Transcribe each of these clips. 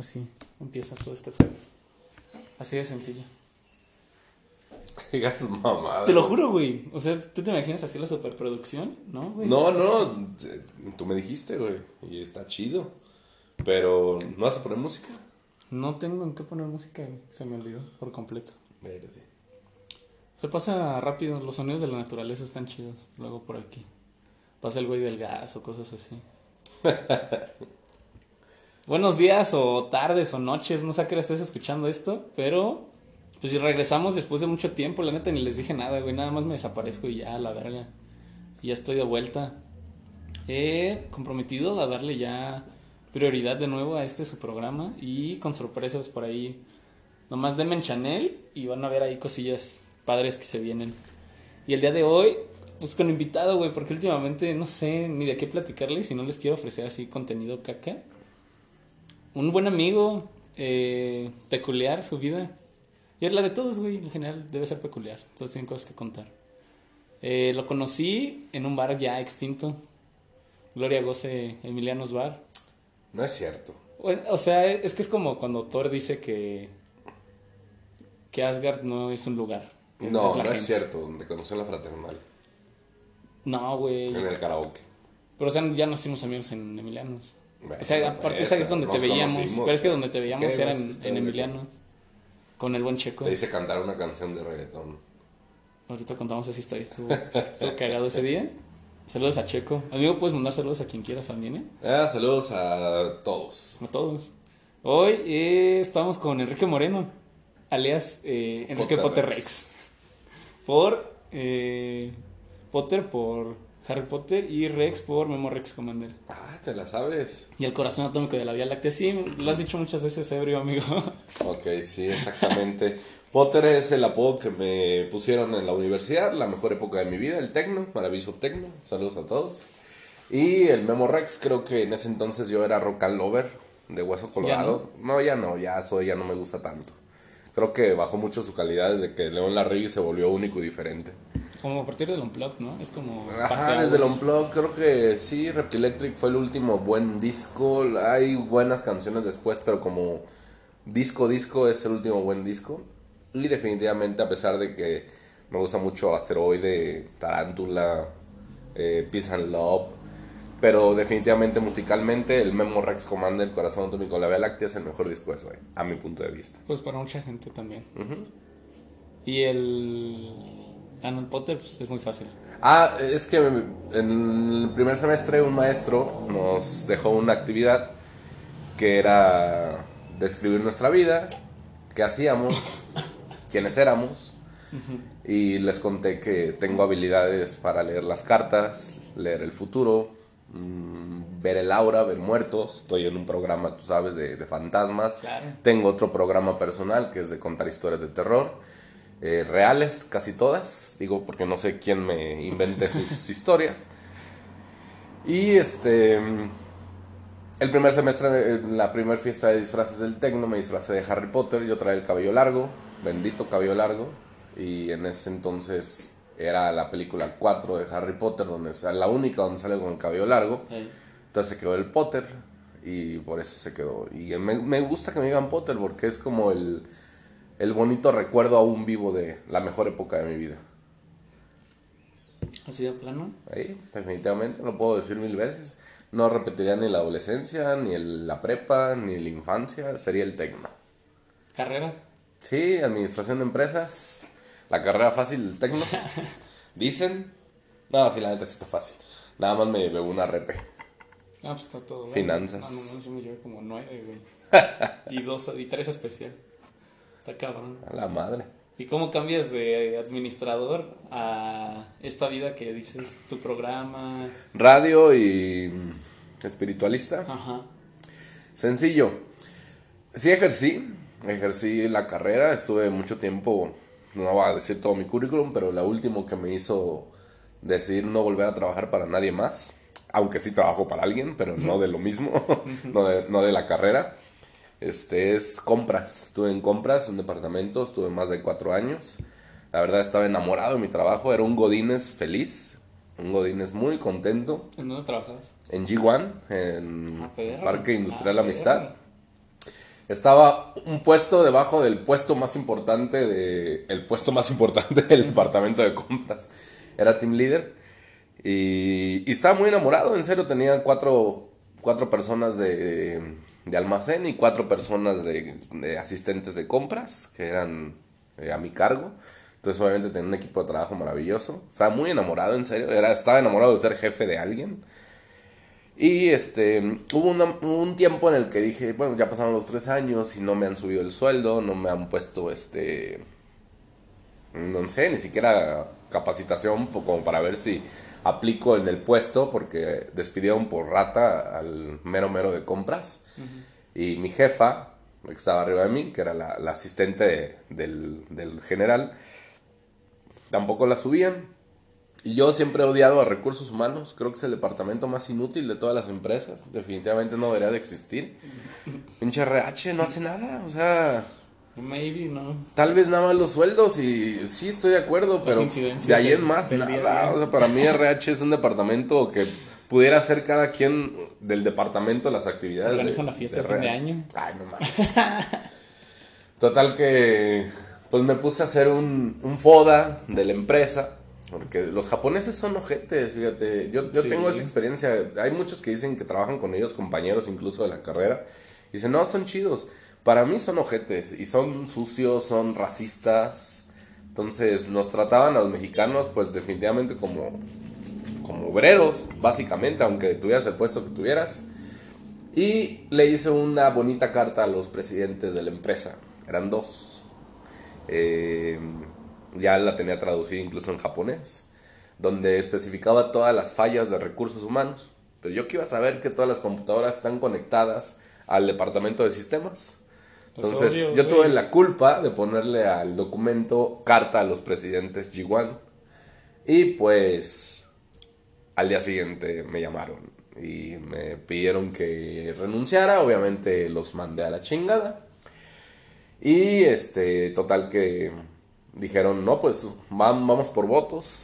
Así empieza todo este pedo. Así de sencillo. Digas mamada. Te lo juro, güey. O sea, ¿tú te imaginas así la superproducción? ¿No, güey? No, no, eh, tú me dijiste, güey, y está chido. Pero, ¿no vas a poner música? No tengo en qué poner música, güey. Se me olvidó por completo. Verde. Se pasa rápido, los sonidos de la naturaleza están chidos. Luego por aquí. Pasa el güey del gas o cosas así. Buenos días o tardes o noches, no sé a qué hora estés escuchando esto, pero pues si regresamos después de mucho tiempo, la neta ni les dije nada, güey, nada más me desaparezco y ya, la verga. Y ya estoy de vuelta. He comprometido a darle ya prioridad de nuevo a este su programa y con sorpresas por ahí. Nomás denme en Chanel y van a ver ahí cosillas padres que se vienen. Y el día de hoy, pues con invitado, güey, porque últimamente no sé ni de qué platicarles si no les quiero ofrecer así contenido caca. Un buen amigo, eh, peculiar su vida. Y es la de todos, güey, en general debe ser peculiar. Todos tienen cosas que contar. Eh, lo conocí en un bar ya extinto. Gloria Goce Emilianos Bar. No es cierto. O, sea, es que es como cuando Thor dice que. que Asgard no es un lugar. es- No, es no es cierto, donde conocí a la fraternal. No, güey. En el karaoke. Pero o sea, ya nos hicimos amigos en Emilianos. Bueno, o sea, aparte esa es donde te veíamos. Pero es que donde te veíamos ¿Qué era en, en de Emilianos. Con el buen checo. Te hice cantar una canción de reggaetón. Ahorita contamos esa historia. Estuvo, estuvo cagado ese día. Saludos a Checo. Amigo, puedes mandar saludos a quien quieras también, ¿eh? Ah, saludos a todos. A todos. Hoy eh, estamos con Enrique Moreno, alias eh, Enrique Potter. Rex. Por eh, Potter por Harry Potter y Rex por Memo Rex Commander. Ah, te la sabes. Y el corazón atómico de la Vía Láctea. Sí, lo has dicho muchas veces, ebrio, amigo. Ok, sí, exactamente. Potter es el apodo que me pusieron en la universidad, la mejor época de mi vida, el tecno, maravilloso tecno. Saludos a todos. Y el Memo Rex, creo que en ese entonces yo era rock and lover de Hueso Colorado. no? ya no, ya soy, ya no me gusta tanto. Creo que bajó mucho su calidad desde que León Larregui se volvió único y diferente. Como a partir del Unplugged, ¿no? Es como. Ajá, desde el Unplugged creo que sí, Reptilectric fue el último buen disco. Hay buenas canciones después, pero como disco disco es el último buen disco. Y definitivamente a pesar de que me gusta mucho Asteroide, Tarántula, eh, Peace and Love, pero definitivamente musicalmente el Memo Rex Commander, el Corazón Atómico de la Vía Láctea es el mejor disco de eso, a mi punto de vista. Pues para mucha gente también. Y el. Alan Potter, pues es muy fácil. Ah, es que en el primer semestre un maestro nos dejó una actividad que era describir nuestra vida, qué hacíamos, quiénes éramos. Y les conté que tengo habilidades para leer las cartas, leer el futuro, ver el aura, ver muertos. Estoy en un programa, tú sabes, de, de fantasmas. Claro. Tengo otro programa personal que es de contar historias de terror. eh, reales, casi todas. Digo, porque no sé quién me invente sus historias. Y este. El primer semestre, en la primera fiesta de disfraces del Tecno, me disfracé de Harry Potter. Yo traía el cabello largo, bendito cabello largo. Y en ese entonces era la película 4 de Harry Potter, donde es la única donde sale con el cabello largo. Entonces se quedó el Potter y por eso se quedó. Y me, me gusta que me digan Potter porque es como el, el bonito recuerdo aún vivo de la mejor época de mi vida. Así de plano. Ahí, definitivamente, lo puedo decir mil veces. No repetiría ni la adolescencia, ni el- la prepa, ni la infancia, sería el tecno. Carrera. Sí, administración de empresas, la carrera fácil del tecno. Dicen. No, sí, la neta sí está fácil. Nada más me llevé una repe. Ah, pues está todo. bien. Finanzas. No, no, no, yo me llevé como nueve, güey. y dos, y tres especial. Está cabrón. A la madre. ¿Y cómo cambias de administrador a esta vida que dices, tu programa? Radio y espiritualista. Ajá. Sencillo. Sí ejercí, ejercí la carrera, estuve mucho tiempo, no voy a decir todo mi currículum, pero la última que me hizo decidir no volver a trabajar para nadie más, aunque sí trabajo para alguien, pero no de lo mismo, no, de, no de la carrera. Este es compras, estuve en compras, un departamento, estuve más de cuatro años. La verdad estaba enamorado de mi trabajo, era un Godínez feliz, un Godínez muy contento ¿En dónde trabajas? en G1, en Ah. Parque Industrial Ah, Amistad. Estaba un puesto debajo del puesto más importante de el puesto más importante del departamento de compras. Era team leader y, y estaba muy enamorado, en serio, tenía cuatro, cuatro personas de, de almacén y cuatro personas de, de asistentes de compras que eran eh, a mi cargo. Entonces obviamente tenía un equipo de trabajo maravilloso. Estaba muy enamorado, en serio. Era, estaba enamorado de ser jefe de alguien. Y este, hubo una- un tiempo en el que dije, bueno, ya pasaron los tres años y no me han subido el sueldo, no me han puesto este, no sé, ni siquiera capacitación como para ver si aplico en el puesto porque despidieron por rata al mero mero de compras. Y mi jefa, que estaba arriba de mí, que era la, la asistente del, del general, tampoco la subían. Y yo siempre he odiado a recursos humanos. Creo que es el departamento más inútil de todas las empresas. Definitivamente no debería de existir. Pinche RH no hace nada. O sea, Maybe, ¿no? tal vez nada más los sueldos y sí estoy de acuerdo, pero de ahí en más nada. día. O sea, para mí RH es un departamento que pudiera hacer cada quien del departamento las actividades. Organizan la fiesta de fin de año. Ay, no mames. Total que pues me puse a hacer un, un FODA de la empresa. Porque los japoneses son ojetes, fíjate. Yo, yo Sí. tengo esa experiencia. Hay muchos que dicen que trabajan con ellos, compañeros incluso de la carrera. Dicen, no, son chidos. Para mí son ojetes. Y son sucios, son racistas. Entonces nos trataban a los mexicanos pues definitivamente como, como obreros, básicamente, aunque tuvieras el puesto que tuvieras. Y le hice una bonita carta a los presidentes de la empresa. Eran dos. Eh, ya la tenía traducida incluso en japonés. Donde especificaba todas las fallas de recursos humanos. Pero yo que iba a saber que todas las computadoras están conectadas al departamento de sistemas. Pues Entonces obvio, yo tuve la culpa de ponerle al documento carta a los presidentes G1. Y pues al día siguiente me llamaron y me pidieron que renunciara. Obviamente los mandé a la chingada. Y este, total que dijeron, no, pues vam- vamos por votos.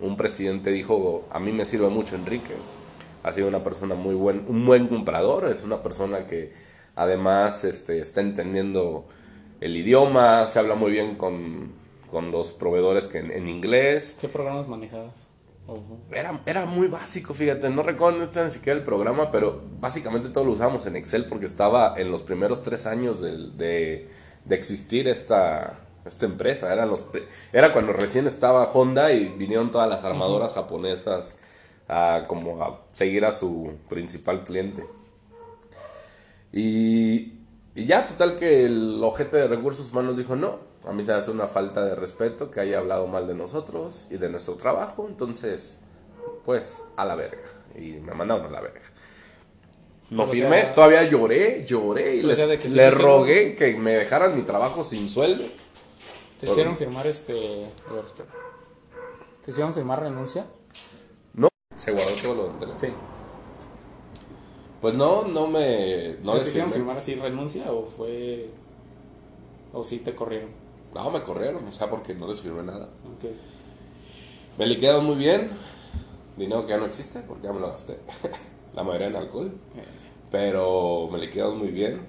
Un presidente dijo, a mí me sirve mucho Enrique. Ha sido una persona muy buen, un buen comprador, es una persona que además este, está entendiendo el idioma, se habla muy bien con, con los proveedores que en, en inglés. ¿Qué programas manejabas? Era, era muy básico, fíjate, no recuerdo ni siquiera el programa, pero básicamente todo lo usamos en Excel porque estaba en los primeros tres años del- de, de existir esta, esta empresa. Eran los, era cuando recién estaba Honda y vinieron todas las armadoras japonesas a, como a seguir a su principal cliente. Y, y ya, total que el ojete de recursos humanos dijo, no, a mí se hace una falta de respeto que haya hablado mal de nosotros y de nuestro trabajo, entonces, pues, a la verga. Y me mandaron a la verga. No firmé, sea- todavía lloré, lloré y les, rogué que me dejaran mi trabajo sin sueldo. ¿Te hicieron firmar este. A ver, espera. ¿Te hicieron firmar renuncia? No, se guardó todo lo del teléfono. Sí. Pues no, no me... No ¿Te les hicieron firmé. firmar así renuncia o fue. o sí te corrieron? No, me corrieron, o sea, porque no les firmé nada. Ok. Me liquidaron muy bien. Dinero que ya no existe porque ya me lo gasté. La mayoría en alcohol. Pero me liquidaron muy bien.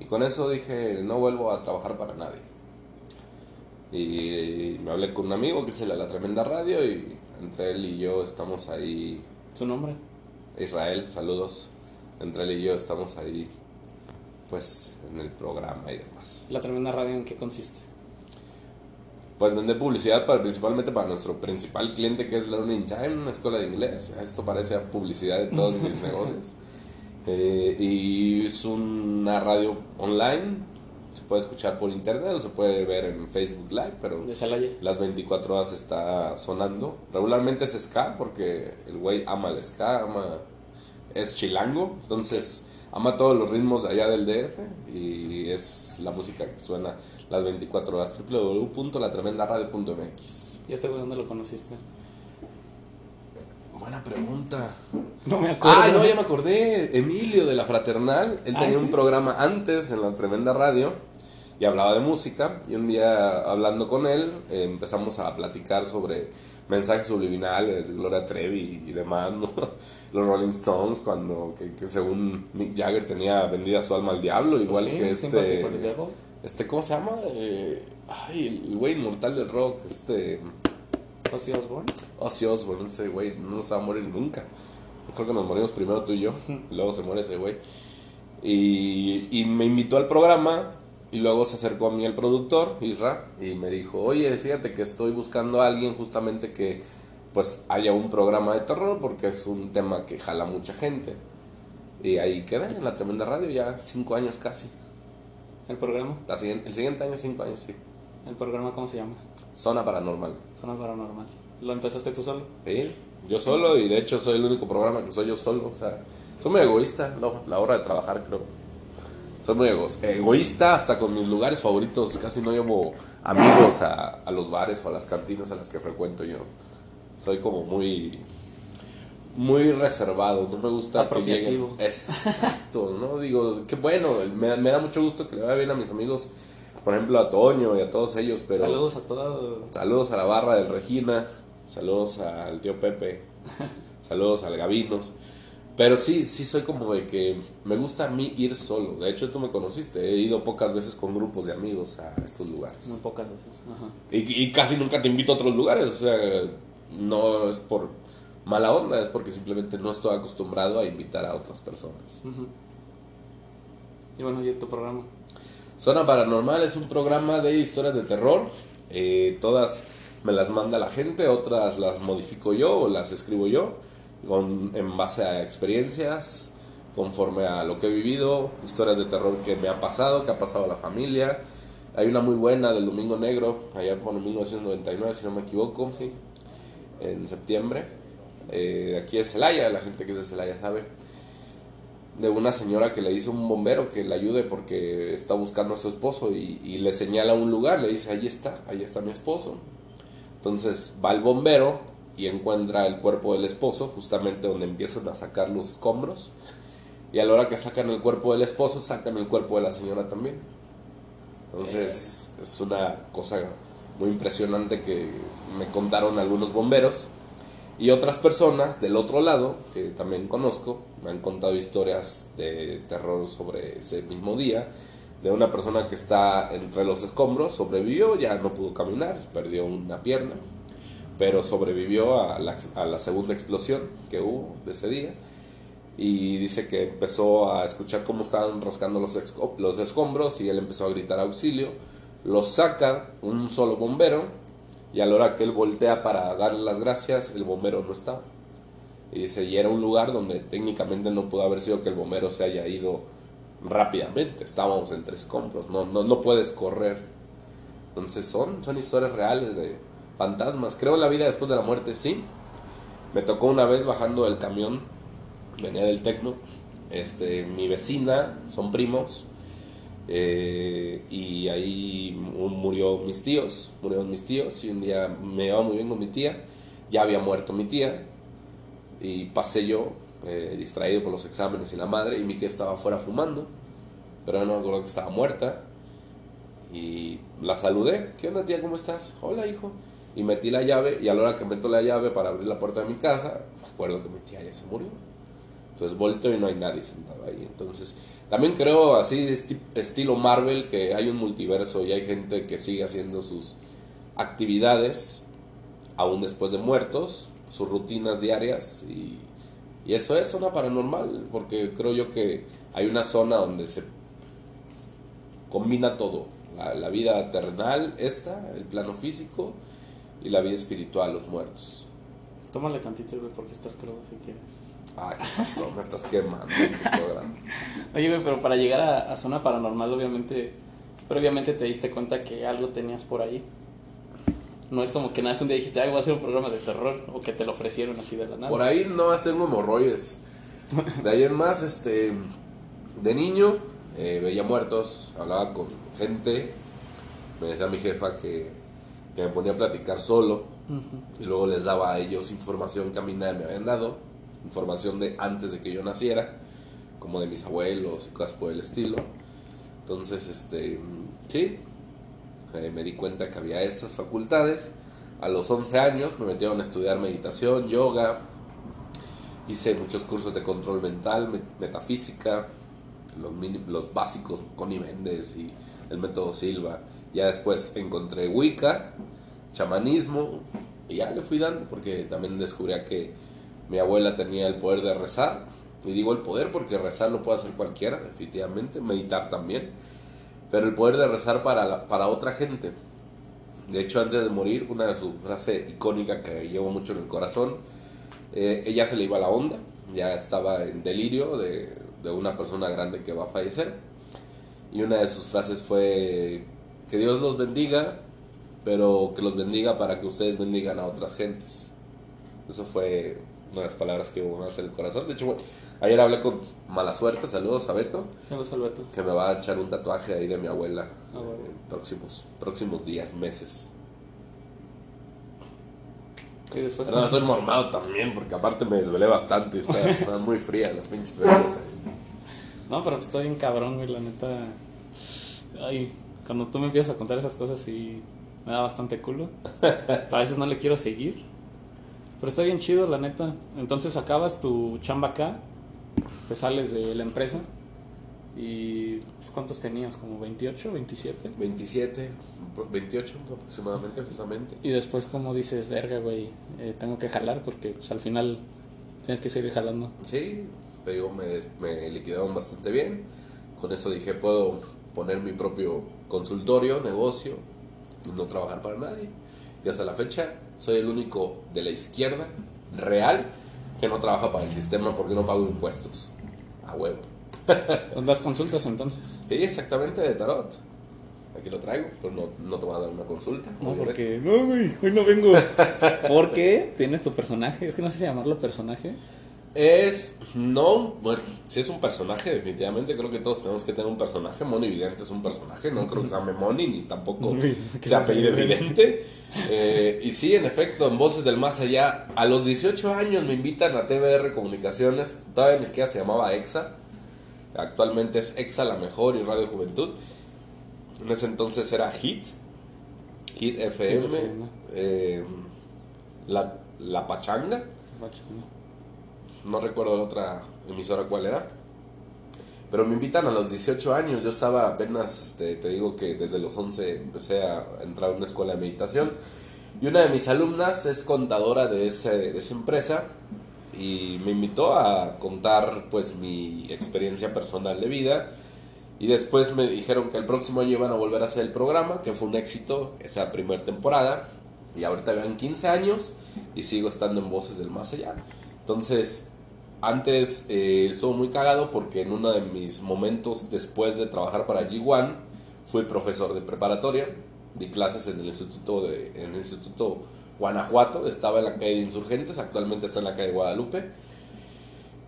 Y con eso dije, no vuelvo a trabajar para nadie. Y me hablé con un amigo que es el de la tremenda radio y entre él y yo estamos ahí. ¿Su nombre? Israel, saludos. Entre él y yo estamos ahí, pues, en el programa y demás. La tremenda radio en qué consiste. Pues vender publicidad para, principalmente para nuestro principal cliente que es Learning Time, una escuela de inglés. Esto parece publicidad de todos mis negocios. Eh, y es una radio online. Se puede escuchar por internet o se puede ver en Facebook Live, pero las 24 horas está sonando. Regularmente es ska porque el güey ama el ska, ama es chilango, entonces ama todos los ritmos de allá del DF y es la música que suena las 24 horas www.latremendaradio.mx. ¿Y este güey dónde lo conociste? Buena pregunta. No me acuerdo. Ah, no, ya me acordé. Emilio de la Fraternal. Él Ah, tenía ¿sí? un programa antes en la tremenda radio y hablaba de música. Y un día hablando con él eh, empezamos a platicar sobre mensajes subliminales, Gloria Trevi y demás, ¿no? Los Rolling Stones, cuando, que, que según Mick Jagger tenía vendida su alma al diablo, igual Sí, que este, este, ¿cómo se llama? Eh, ay, el güey inmortal del rock, este, Ozzy Osbourne. Ozzy Osbourne, ese güey no se va a morir nunca. Creo que nos morimos primero tú y yo, y luego se muere ese güey. Y, y me invitó al programa y luego se acercó a mí el productor, Isra, y me dijo, oye, fíjate que estoy buscando a alguien justamente que pues haya un programa de terror porque es un tema que jala mucha gente. Y ahí quedé en la tremenda radio ya cinco años casi. El programa. La siguiente- el siguiente año cinco años, sí. El programa, ¿cómo se llama? Zona Paranormal. Zona Paranormal. ¿Lo empezaste tú solo? Sí, yo solo y de hecho soy el único programa que soy yo solo. O sea, soy muy egoísta no, la hora de trabajar, creo. Soy muy ego- egoísta hasta con mis lugares favoritos. Casi no llevo amigos a, a los bares o a las cantinas a las que frecuento yo. Soy como muy muy reservado, no me gusta que lleguen. Exacto, ¿no? Digo, qué bueno, me, me da mucho gusto que le vaya bien a mis amigos, por ejemplo a Toño y a todos ellos, pero Saludos a todos. Saludos a la barra del Regina, saludos al tío Pepe, saludos al Gavinos. Pero sí, sí soy como de que me gusta a mí ir solo. De hecho, tú me conociste, he ido pocas veces con grupos de amigos a estos lugares. Muy pocas veces. Ajá. Y, y casi nunca te invito a otros lugares, o sea, no es por mala onda, es porque simplemente no estoy acostumbrado a invitar a otras personas. Y bueno, ¿y tu programa? Zona Paranormal es un programa de historias de terror. Eh, todas me las manda la gente, otras las modifico yo o las escribo yo, con, en base a experiencias, conforme a lo que he vivido, historias de terror que me ha pasado, que ha pasado a la familia. Hay una muy buena del Domingo Negro, allá por 1999, si no me equivoco, Sí. en septiembre. Eh, aquí es Celaya, la gente que es de Celaya sabe de una señora que le dice a un bombero que le ayude porque está buscando a su esposo y, y le señala un lugar, le dice, ahí está, ahí está mi esposo. Entonces va el bombero y encuentra el cuerpo del esposo, justamente donde empiezan a sacar los escombros. Y a la hora que sacan el cuerpo del esposo, sacan el cuerpo de la señora también. Entonces es una cosa muy impresionante que me contaron algunos bomberos. Y otras personas del otro lado, que también conozco, me han contado historias de terror sobre ese mismo día. De una persona que está entre los escombros, sobrevivió, ya no pudo caminar, perdió una pierna, pero sobrevivió a la, segunda explosión que hubo de ese día. Y dice que empezó a escuchar cómo estaban rascando los, los escombros y él empezó a gritar auxilio. Los saca un solo bombero y a la hora que él voltea para darle las gracias, el bombero no estaba. Y dice, y era un lugar donde técnicamente no pudo haber sido que el bombero se haya ido rápidamente. Estábamos entre escombros, no, no, no puedes correr. Entonces son, son historias reales de fantasmas. Creo en la vida después de la muerte, sí. Me tocó una vez bajando del camión, venía del Tecno. Este, mi vecina, son primos, eh, y ahí mu- murió mis tíos, murieron mis tíos y un día me llevaba muy bien con mi tía, ya había muerto mi tía y pasé yo eh, distraído por los exámenes y la madre y mi tía estaba afuera fumando, pero no me acuerdo que estaba muerta y la saludé, ¿qué onda tía? ¿Cómo estás? Hola hijo. Y metí la llave y a la hora que meto la llave para abrir la puerta de mi casa, me acuerdo que mi tía ya se murió. Entonces volteo y no hay nadie sentado ahí. Entonces, también creo así, esti- estilo Marvel, que hay un multiverso y hay gente que sigue haciendo sus actividades aún después de muertos, sus rutinas diarias y, y eso es zona paranormal, porque creo yo que hay una zona donde se combina todo, la, vida terrenal, esta, el plano físico y la vida espiritual, los muertos. Tómale tantito, porque estás crudo si quieres. Ay, ¿qué pasó? Me estás quemando en tu programa. Oye, güey, pero para llegar a, a zona paranormal, obviamente, previamente te diste cuenta que algo tenías por ahí. No es como que nada, un día dijiste, ay, voy a hacer un programa de terror, o que te lo ofrecieron así de la nada. Por ahí no va a ser hemorroides. De ahí en más, este, de niño, eh, veía muertos, hablaba con gente. Me decía mi jefa que, que me ponía a platicar solo. Ujú. Y luego les daba a ellos información que a mí nadie me habían dado. Información de antes de que yo naciera. Como de mis abuelos y cosas por el estilo. Entonces, este, sí, eh, me di cuenta que había esas facultades. a los 11 años me metieron a estudiar meditación, yoga, hice muchos cursos de control mental, metafísica, los, los básicos, Connie Méndez y el método Silva. Ya después encontré Wicca, chamanismo, y ya le fui dando, porque también descubrí que mi abuela tenía el poder de rezar. Y digo el poder porque rezar lo puede hacer cualquiera, definitivamente, meditar también. Pero el poder de rezar para, para otra gente. De hecho, antes de morir, una de sus frases icónicas que llevo mucho en el corazón, eh, ella se le iba la onda, ya estaba en delirio de, de una persona grande que va a fallecer. Y una de sus frases fue, que Dios los bendiga, pero que los bendiga para que ustedes bendigan a otras gentes. Eso fue una de las palabras que hubo en el corazón. De hecho, ayer hablé con Mala Suerte, saludos a Beto. Saludos a Beto. Que me va a echar un tatuaje ahí de mi abuela ah, en próximos, próximos días, meses. Y después no, soy mormado también, porque aparte me desvelé bastante. Está, muy fría las pinches velas. No, pero estoy bien cabrón, güey, la neta. Ay, cuando tú me empiezas a contar esas cosas, sí me da bastante culo. A veces no le quiero seguir. Pero está bien chido, la neta. Entonces acabas tu chamba acá, te sales de la empresa. ¿Y pues, cuántos tenías? ¿Como 28, 27? 27, 28 aproximadamente, justamente. Y después, como dices, verga, güey, eh, tengo que jalar porque pues, al final tienes que seguir jalando. Sí, te digo, me, me liquidaron bastante bien. Con eso dije, puedo poner mi propio consultorio, negocio, y no trabajar para nadie. Y hasta la fecha soy el único de la izquierda real que no trabaja para el sistema porque no pago impuestos. A huevo. ¿Das consultas entonces? Sí, exactamente, de tarot. Aquí lo traigo, pero no, no te voy a dar una consulta. No, porque... No, güey, hoy no vengo. ¿Por qué? Tienes tu personaje. Es que no sé si llamarlo personaje. Es, no, bueno, si es un personaje, definitivamente creo que todos tenemos que tener un personaje. Moni Evidente es un personaje, no creo que se llame Moni, ni tampoco se apellide Evidente. Eh, y sí, en efecto, en Voces del Más Allá, a los 18 años me invitan a TVR Comunicaciones, todavía ni siquiera se llamaba EXA, actualmente es EXA La Mejor y Radio Juventud. En ese entonces era HIT, HIT FM, eh, la, la Pachanga. Pachanga no recuerdo otra emisora cuál era. Pero me invitan a los 18 años, yo estaba apenas, este, te digo que desde los 11 empecé a entrar a una escuela de meditación. Y una de mis alumnas es contadora de, ese, esa empresa y me invitó a contar pues mi experiencia personal de vida. Y después me dijeron que el próximo año iban a volver a hacer el programa, que fue un éxito esa primera temporada. Y ahorita vean 15 años y sigo estando en Voces del Más Allá. Entonces, antes eh, estuvo muy cagado porque en uno de mis momentos después de trabajar para G1 fui profesor de preparatoria, di clases en el instituto de en el instituto Guanajuato, estaba en la calle de Insurgentes, actualmente está en la calle de Guadalupe.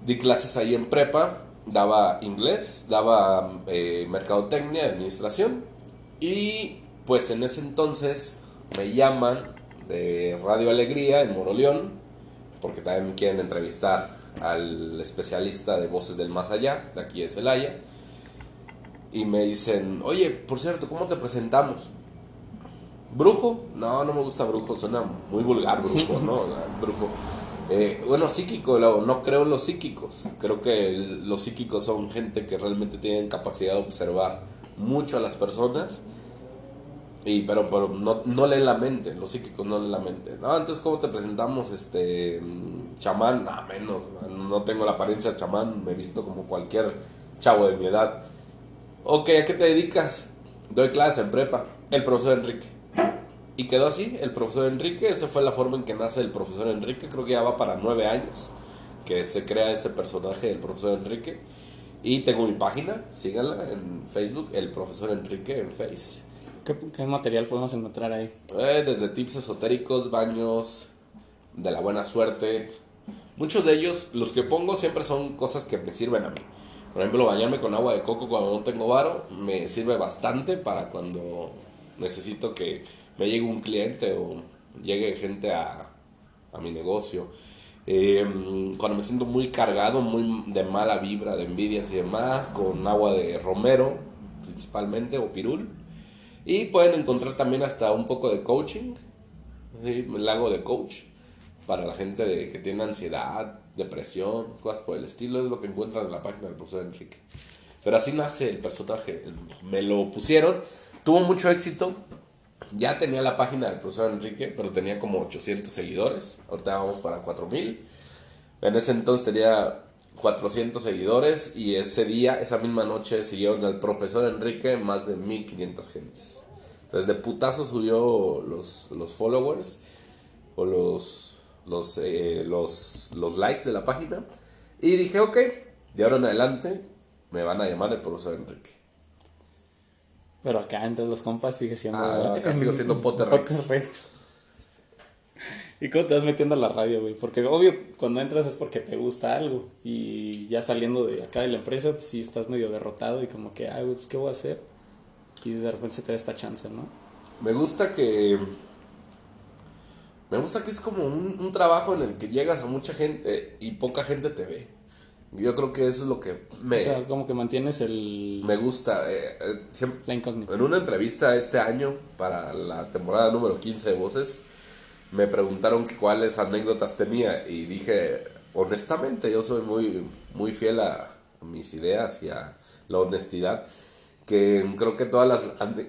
Di clases ahí en prepa, daba inglés, daba eh, mercadotecnia, administración y pues en ese entonces me llaman de Radio Alegría en Moroleón porque también quieren entrevistar al especialista de voces del más allá, de aquí de Celaya, y me dicen, oye, por cierto, ¿cómo te presentamos? ¿Brujo? No, no me gusta brujo, suena muy vulgar brujo, ¿no? brujo. Eh, bueno, psíquico, no creo en los psíquicos. Creo que los psíquicos son gente que realmente tienen capacidad de observar mucho a las personas y, pero, pero no, no leen la mente, los psíquicos no leen la mente. No, entonces, ¿cómo te presentamos? Este, chamán, nada menos, no tengo la apariencia de chamán, me he visto como cualquier chavo de mi edad. Ok, ¿a qué te dedicas? Doy clases en prepa, el profesor Enrique. Y quedó así, el profesor Enrique, esa fue la forma en que nace el profesor Enrique, creo que ya va para nueve años que se crea ese personaje del profesor Enrique. Y tengo mi página, síganla en Facebook, el profesor Enrique en Face. ¿Qué, material podemos encontrar ahí? Eh, desde tips esotéricos, baños, de la buena suerte. Muchos de ellos, los que pongo siempre son cosas que me sirven a mí. Por ejemplo, bañarme con agua de coco cuando no tengo varo me sirve bastante para cuando necesito que me llegue un cliente o llegue gente a, a mi negocio. Em, cuando me siento muy cargado, muy de mala vibra, de envidias y demás, con agua de romero principalmente o pirul y pueden encontrar también hasta un poco de coaching. Sí, la hago de coach para la gente de- que tiene ansiedad, depresión, cosas por el estilo. Es lo que encuentran en la página del profesor Enrique. Pero así nace el personaje. Me lo pusieron, tuvo mucho éxito. Ya tenía la página del profesor Enrique, pero tenía como 800 seguidores. Ahorita vamos para 4000. En ese entonces tenía 400 seguidores y ese día, esa misma noche, siguieron al profesor Enrique más de 1500 gentes. Entonces de putazo subió los, los followers o los, los, eh, los, los likes de la página. Y dije, ok, de ahora en adelante me van a llamar el profesor Enrique. Pero acá entre los compas sigue siendo. Ah, acá sigo siendo Potter Rex. Potter Rex. ¿Y cómo te vas metiendo a la radio, güey? Porque obvio, cuando entras es porque te gusta algo. Y ya saliendo de acá de la empresa, pues sí estás medio derrotado y como que, ay, pues, ¿qué voy a hacer? Y de repente se te da esta chance, ¿no? Me gusta que. Me gusta que es como un, un trabajo en el que llegas a mucha gente y poca gente te ve. Yo creo que eso es lo que me, O sea, como que mantienes el... me gusta. eh, eh, siempre- La incógnita. en una entrevista este año, para la temporada número 15 de Voces, me preguntaron cuáles anécdotas tenía y dije, honestamente, yo soy muy, muy fiel a, mis ideas y a la honestidad, que creo que todas las,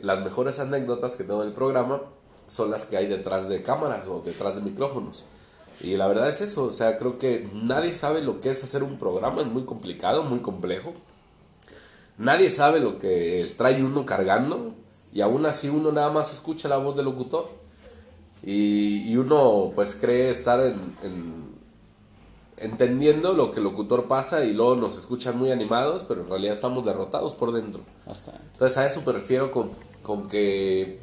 las mejores anécdotas que tengo en el programa son las que hay detrás de cámaras o detrás de micrófonos. Y la verdad es eso, o sea, creo que nadie sabe lo que es hacer un programa, es muy complicado, muy complejo. Nadie sabe lo que trae uno cargando y aún así uno nada más escucha la voz del locutor y, y uno pues cree estar en, en- entendiendo lo que el locutor pasa y luego nos escuchan muy animados, pero en realidad estamos derrotados por dentro. Hasta... Entonces a eso me refiero con, con que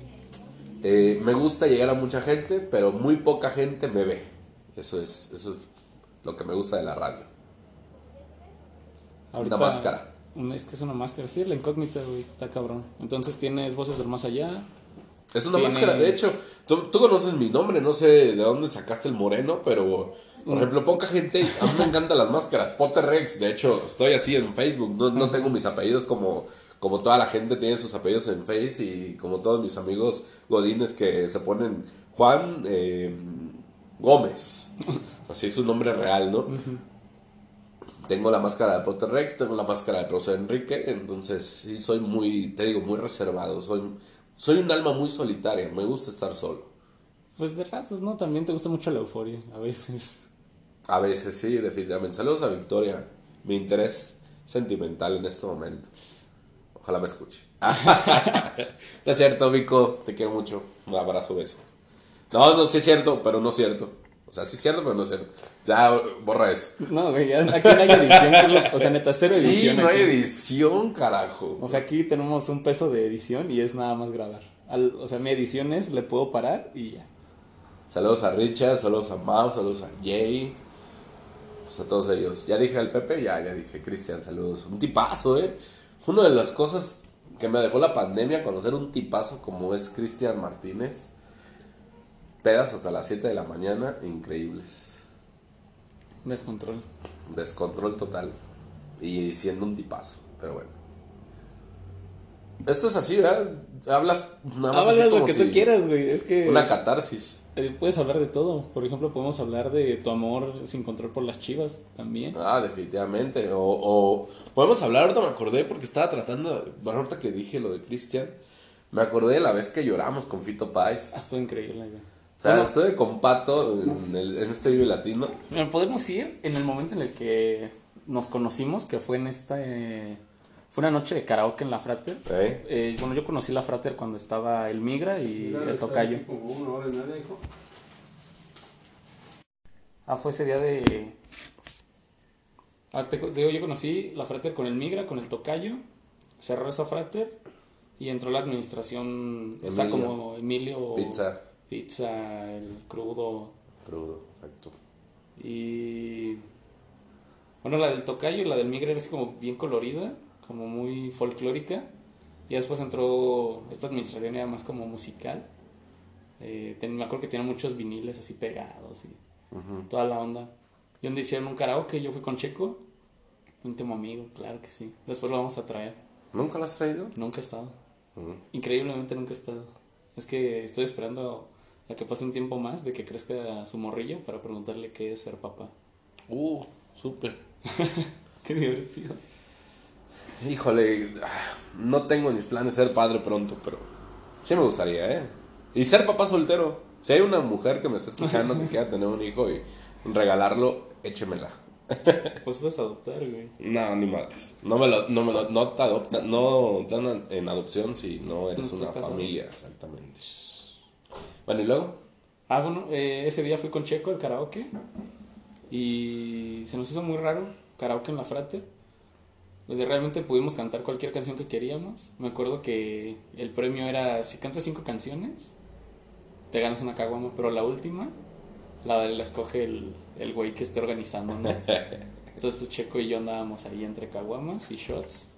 eh, me gusta llegar a mucha gente, pero muy poca gente me ve. Eso es, eso es lo que me gusta de la radio. Ahorita- Una máscara. es que es una máscara, sí, la incógnita, güey, está cabrón. Entonces tienes voces del más allá. Es una Tienes- máscara, de hecho, tú, tú conoces mi nombre, no sé de dónde sacaste el moreno, pero por ejemplo, poca gente, a mí me encantan las máscaras, Potter Rex, de hecho, estoy así en Facebook, no, no tengo mis apellidos como, como toda la gente tiene sus apellidos en Face y como todos mis amigos godines que se ponen Juan eh, Gómez, así es su nombre real, ¿no? Tengo la máscara de Potter Rex, tengo la máscara de profesor Enrique, entonces sí soy muy, te digo, muy reservado, soy, soy un alma muy solitaria, me gusta estar solo. Pues de ratos, ¿no? También te gusta mucho la euforia, a veces. A veces sí, definitivamente. Saludos a Victoria, mi interés sentimental en este momento. Ojalá me escuche. no es cierto, Vico, te quiero mucho. Un abrazo, beso. No, no, sí es cierto, pero no es cierto. O sea, sí es cierto, pero no es cierto. Ya, borra eso. No, güey, ya- aquí no hay edición, o sea, neta, cero Sí, edición. no hay edición, carajo. O sea, aquí tenemos un peso de edición y es nada más grabar. Al- o sea, mi edición es, le puedo parar y ya. Saludos a Richard, saludos a Mau, saludos a Jay. Pues a todos ellos. Ya dije al Pepe, ya, ya dije Cristian, saludos. Un tipazo, eh. Una de las cosas que me dejó la pandemia, conocer un tipazo como es Cristian Martínez. Pedas hasta las 7 de la mañana, increíbles. Descontrol. Descontrol total. Y siendo un tipazo, pero bueno. Esto es así, ¿verdad? Hablas nada más así Habla lo como que si- tú quieras, güey. Es que Una catarsis. eh, puedes hablar de todo. Por ejemplo, podemos hablar de tu amor sin control por las chivas también. Ah, definitivamente. O, o podemos hablar, ahorita me acordé porque estaba tratando, ahorita que dije lo de Cristian, me acordé de la vez que lloramos con Fito Páez. Ah, estuvo increíble, güey. O sea, Bueno, estuve con Pato en, el- en este Vive Latino. podemos ir en el momento en el que nos conocimos, que fue en esta... eh, fue una noche de karaoke en la Frater. ¿eh? Eh, bueno, yo conocí la Frater cuando estaba el Migra y el Tocayo. Como una hora y media, hijo. Ah, fue ese día de... Ah, te, digo, yo conocí la Frater con el Migra, con el Tocayo, cerró esa Frater y entró la administración, está Emilio. como Emilio... Pizza. Pizza, el crudo Crudo, exacto. y... Bueno, la del Tocayo y la del Migra era así como bien colorida, como muy folclórica. Y después entró esta administración ya más como musical. Eh, ten- me acuerdo que tenía muchos viniles así pegados y toda la onda. Y donde hicieron un karaoke, yo fui con Checo, íntimo amigo, claro que sí. Después lo vamos a traer. ¿Nunca lo has traído? Nunca he estado. Increíblemente nunca he estado. Es que estoy esperando a que pase un tiempo más de que crezca su morrillo para preguntarle qué es ser papá. Uh, súper. qué divertido. Híjole, no tengo mis planes de ser padre pronto, pero sí me gustaría, ¿eh? Y ser papá soltero. Si hay una mujer que me está escuchando que quiera tener un hijo y regalarlo, échemela. Pues vas a adoptar, güey. No, ni madres. No me lo, no me lo, no te adoptan, no dan en adopción si no eres No una casado. familia, exactamente. Bueno, y luego, Ah, bueno, eh, ese día fui con Checo al karaoke y se nos hizo muy raro, karaoke en la frate. Donde realmente pudimos cantar cualquier canción que queríamos. Me acuerdo que el premio era, si cantas cinco canciones, te ganas una caguama, pero la última la, la escoge el, el güey que esté organizando, ¿no? Entonces pues Checo y yo andábamos ahí entre caguamas y shots.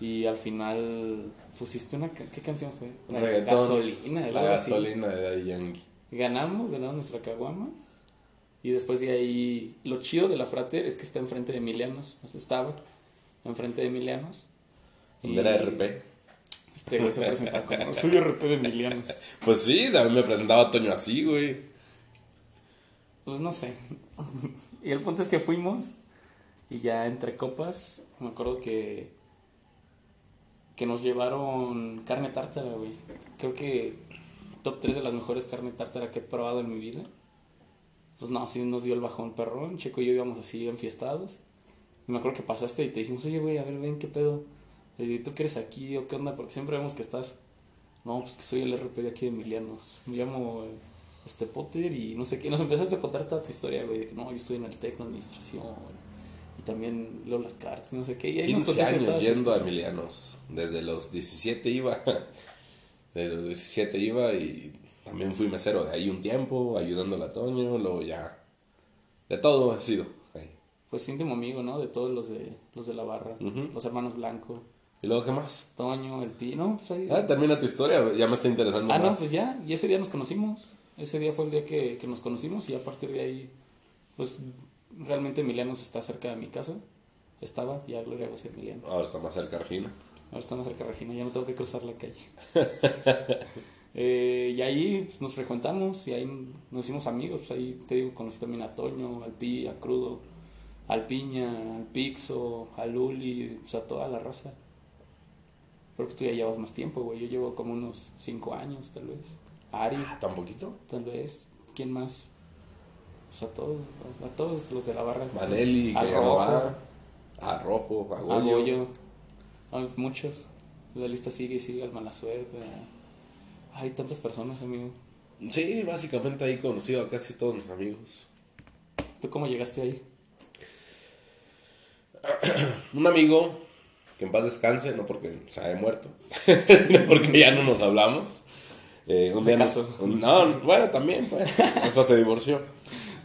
Y al final pusiste una... ¿Qué canción fue? La Reggaetón. gasolina. la así. gasolina de Daddy Yankee. Ganamos, ganamos nuestra caguama. Y después de ahí, lo chido de la frater es que está enfrente de Emilianos. O sea, estaba enfrente de Emilianos. Donde era RP. Este güey se presentaba como soy RP de Emilianos. Pues sí, a mí me presentaba Toño así, güey. Pues no sé. Y el punto es que fuimos y ya entre copas, me acuerdo que que nos llevaron carne tártara, güey. Creo que top 3 de las mejores carne tártara que he probado en mi vida. Pues no, sí nos dio el bajón perrón. Checo y yo íbamos así enfiestados. Y me acuerdo que pasaste y te dijimos, oye, güey, a ver, ven, ¿qué pedo? Y tú que eres aquí o qué onda, porque siempre vemos que estás. No, pues que soy el RP de aquí de Emilianos. Me llamo eh, este Potter y no sé qué. Nos empezaste a contar toda tu historia, güey, no, yo estoy en el Tecno Administración. También leo las cartas, no sé qué. Y ahí nos 15 contaste años yendo a. Emilianos. Desde los 17 iba. Desde los 17 iba y también fui mesero de ahí un tiempo, ayudando a Toño, luego ya. De todo he sido ahí. Pues íntimo amigo, ¿no? De todos los de los de la barra. Ujú. Los hermanos Blanco, ¿Y luego qué más? Toño, el Pi. No, pues ahí. Ah, termina tu historia, ya me está interesando Ah, no, más. pues ya, y ese día nos conocimos. Ese día fue el día que, que nos conocimos y a partir de ahí, pues realmente Emilianos está cerca de mi casa. Estaba, ya Gloria va a ser Emilianos. Ahora está más cerca Regina. Ahora está más cerca Regina, ya no tengo que cruzar la calle. Eh, y ahí pues, nos frecuentamos y ahí nos hicimos amigos. Pues, ahí te digo, conocí también a Toño, al Pi, a Crudo, al Piña, al Pixo, al Luli, pues a toda la raza. Pero pues tú ya llevas más tiempo, güey. Yo llevo como unos 5 años, tal vez. Ari, ¿Tan poquito? tal vez. ¿Quién más? Pues a todos, a todos los de la barra. Maneli, a Rojo. A Rojo, a a Goyo. Goyo. Hay muchos. La lista sigue y sigue, al mala suerte. Hay tantas personas, amigo. Sí, básicamente ahí conocido a casi todos mis amigos. ¿Tú cómo llegaste ahí? Un amigo, que en paz descanse, no porque se haya muerto, porque ya no nos hablamos. Eh, un día nos- casó. un- no, bueno, también, pues, hasta se divorció.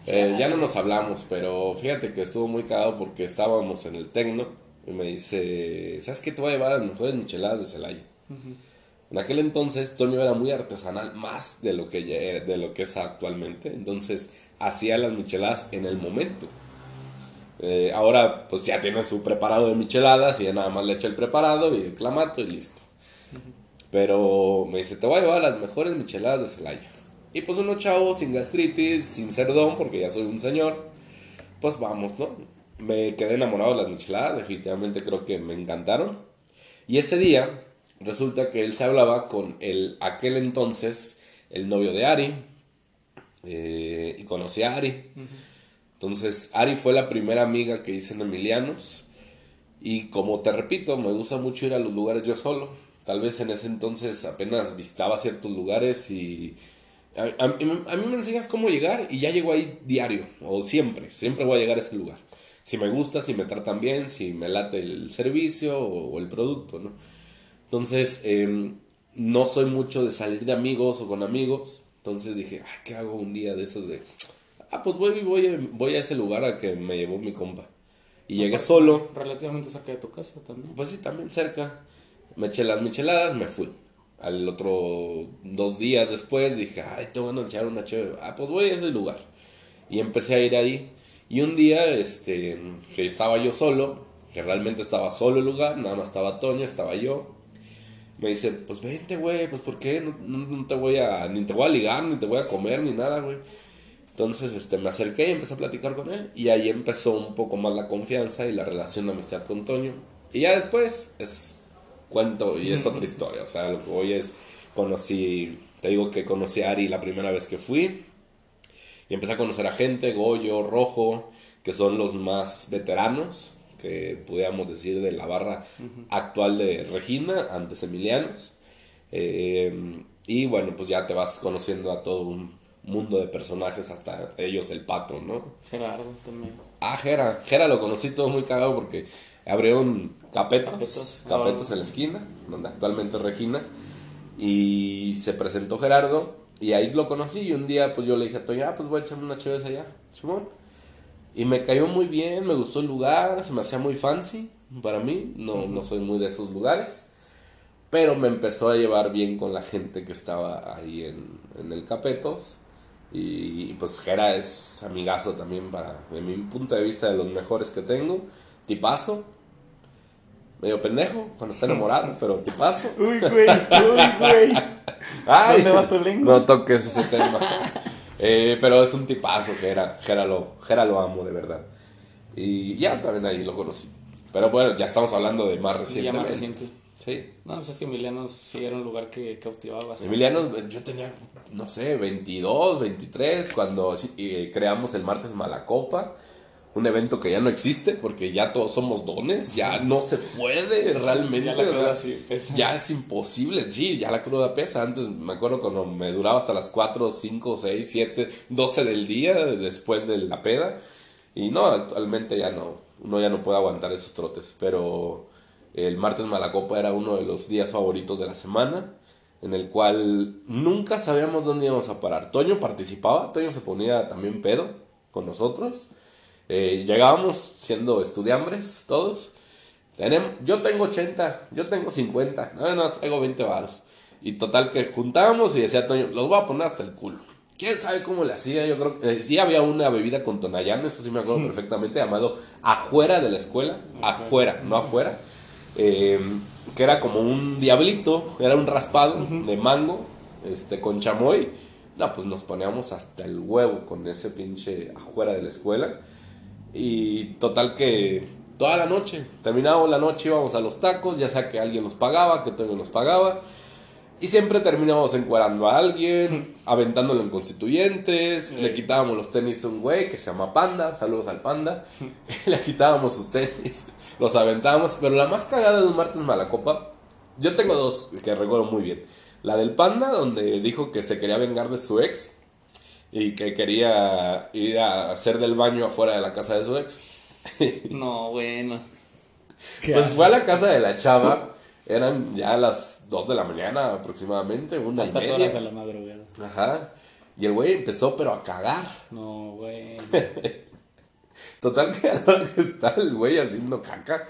Eh, ya no nos hablamos, pero fíjate que estuvo muy cagado porque estábamos en el Tecno y me dice, ¿sabes qué te voy a llevar a las mejores micheladas de Celaya? En aquel entonces Toño era muy artesanal, más de lo que, ya era- de lo que es actualmente. Entonces hacía las micheladas en el momento. Eh, ahora pues ya tiene su preparado de micheladas y ya nada más le echa el preparado y el clamato y listo. Pero me dice, te voy a llevar a las mejores micheladas de Celaya. Y pues uno chavo sin gastritis, sin cerdón, porque ya soy un señor, pues vamos, ¿no? Me quedé enamorado de las micheladas, definitivamente creo que me encantaron. Y ese día resulta que él se hablaba con el aquel entonces el novio de Ari eh, y conocí a Ari. Entonces Ari fue la primera amiga que hice en Emilianos y como te repito, me gusta mucho ir a los lugares yo solo. Tal vez en ese entonces apenas visitaba ciertos lugares y a, a- a mí me enseñas cómo llegar y ya llego ahí diario o siempre, siempre voy a llegar a ese lugar. Si me gusta, si me tratan bien, si me late el servicio o, o el producto, ¿no? Entonces, em, no soy mucho de salir de amigos o con amigos. Entonces dije, "Ay, ¿qué hago un día de esos de... Ah, pues voy, voy, a- voy a ese lugar a que me llevó mi compa. Y llegué solo, Relativamente cerca de tu casa también. pues sí, también cerca. Me eché las micheladas, me fui. Al otro, dos días después, dije, ay, te van a echar una chévere. Ah, pues voy a ese lugar. Y empecé a ir ahí. Y un día, este, que estaba yo solo, que realmente estaba solo el lugar, nada más estaba Toño, estaba yo. me dice, pues vente, güey, pues ¿por qué? No- no te voy a, ni te voy a ligar, ni te voy a comer, ni nada, güey. Entonces, este, me acerqué y empecé a platicar con él. Y ahí empezó un poco más la confianza y la relación de amistad con Toño. Y ya después es cuento y es otra historia. O sea, lo que hoy es, conocí, te digo que conocí a Ari la primera vez que fui. Y empecé a conocer a gente, Goyo, Rojo, que son los más veteranos, que pudiéramos decir de la barra actual de Regina, antes Emilianos. Eh, y bueno, pues ya te vas conociendo a todo un mundo de personajes, hasta ellos el pato, ¿no? Gerardo también. Ah, Jera. Jera lo conocí todo muy cagado porque abrieron capetos, Capetos. capetos en la esquina, donde actualmente es Regina. Y se presentó Gerardo y ahí lo conocí y un día pues yo le dije a Toño, ah, pues voy a echarme una chévere allá, Simón. Y me cayó muy bien, me gustó el lugar, se me hacía muy fancy para mí, no, no soy muy de esos lugares. Pero me empezó a llevar bien con la gente que estaba ahí en, en el Capetos. Y, pues Jera es amigazo también para, de mi punto de vista, de los mejores que tengo. Tipazo. Medio pendejo cuando está enamorado, pero tipazo. Uy, güey, uy, güey. Ay, ¿Dónde va tu lengua? No toques ese tema. Eh, pero es un tipazo, Jera. Jera lo, Jera lo amo, de verdad. Y ya también ahí lo conocí. Pero bueno, ya estamos hablando de más reciente. ya más reciente. Sí. No, pues es que Emilianos sí era un lugar que cautivaba bastante. Emiliano, yo tenía, no sé, 22, 23, cuando eh, creamos el martes Malacopa. Un evento que ya no existe porque ya todos somos dones, ya no se puede realmente. Ya la o sea, cruda sí pesa. ya es imposible, sí, ya la cruda pesa. Antes me acuerdo cuando me duraba hasta las 4, 5, 6, 7, 12 del día después de la peda. Y no, actualmente ya no, uno ya no puede aguantar esos trotes. Pero el martes Malacopa era uno de los días favoritos de la semana, en el cual nunca sabíamos dónde íbamos a parar. Toño participaba, Toño se ponía también pedo con nosotros. Eh, llegábamos siendo estudiambres todos. Tenemos, yo tengo 80, yo tengo 50, no, no, traigo 20 varos. Y total que juntábamos y decía Toño, los voy a poner hasta el culo. ¿Quién sabe cómo le hacía? Yo creo que eh, sí había una bebida con Tonayán, eso sí me acuerdo perfectamente, llamado afuera de la escuela, afuera, no afuera. eh, que era como un diablito, era un raspado de mango, este, con chamoy. No, pues nos poníamos hasta el huevo con ese pinche afuera de la escuela. Y total que toda la noche, terminábamos la noche, íbamos a los tacos, ya sea que alguien nos pagaba, que Toño nos pagaba. Y siempre terminábamos encuerando a alguien, aventándolo en constituyentes, le quitábamos los tenis a un güey que se llama Panda, saludos al Panda, le quitábamos sus tenis, los aventábamos, pero la más cagada de un martes Malacopa, yo tengo dos que recuerdo muy bien. La del Panda, donde dijo que se quería vengar de su ex y que quería ir a hacer del baño afuera de la casa de su ex. No, bueno. Pues fue a la casa de la chava, eran ya las 2 de la mañana aproximadamente, una y Estas media. horas de la madrugada. Ajá. Y el güey empezó pero a cagar. No, güey. Total que está el güey haciendo caca,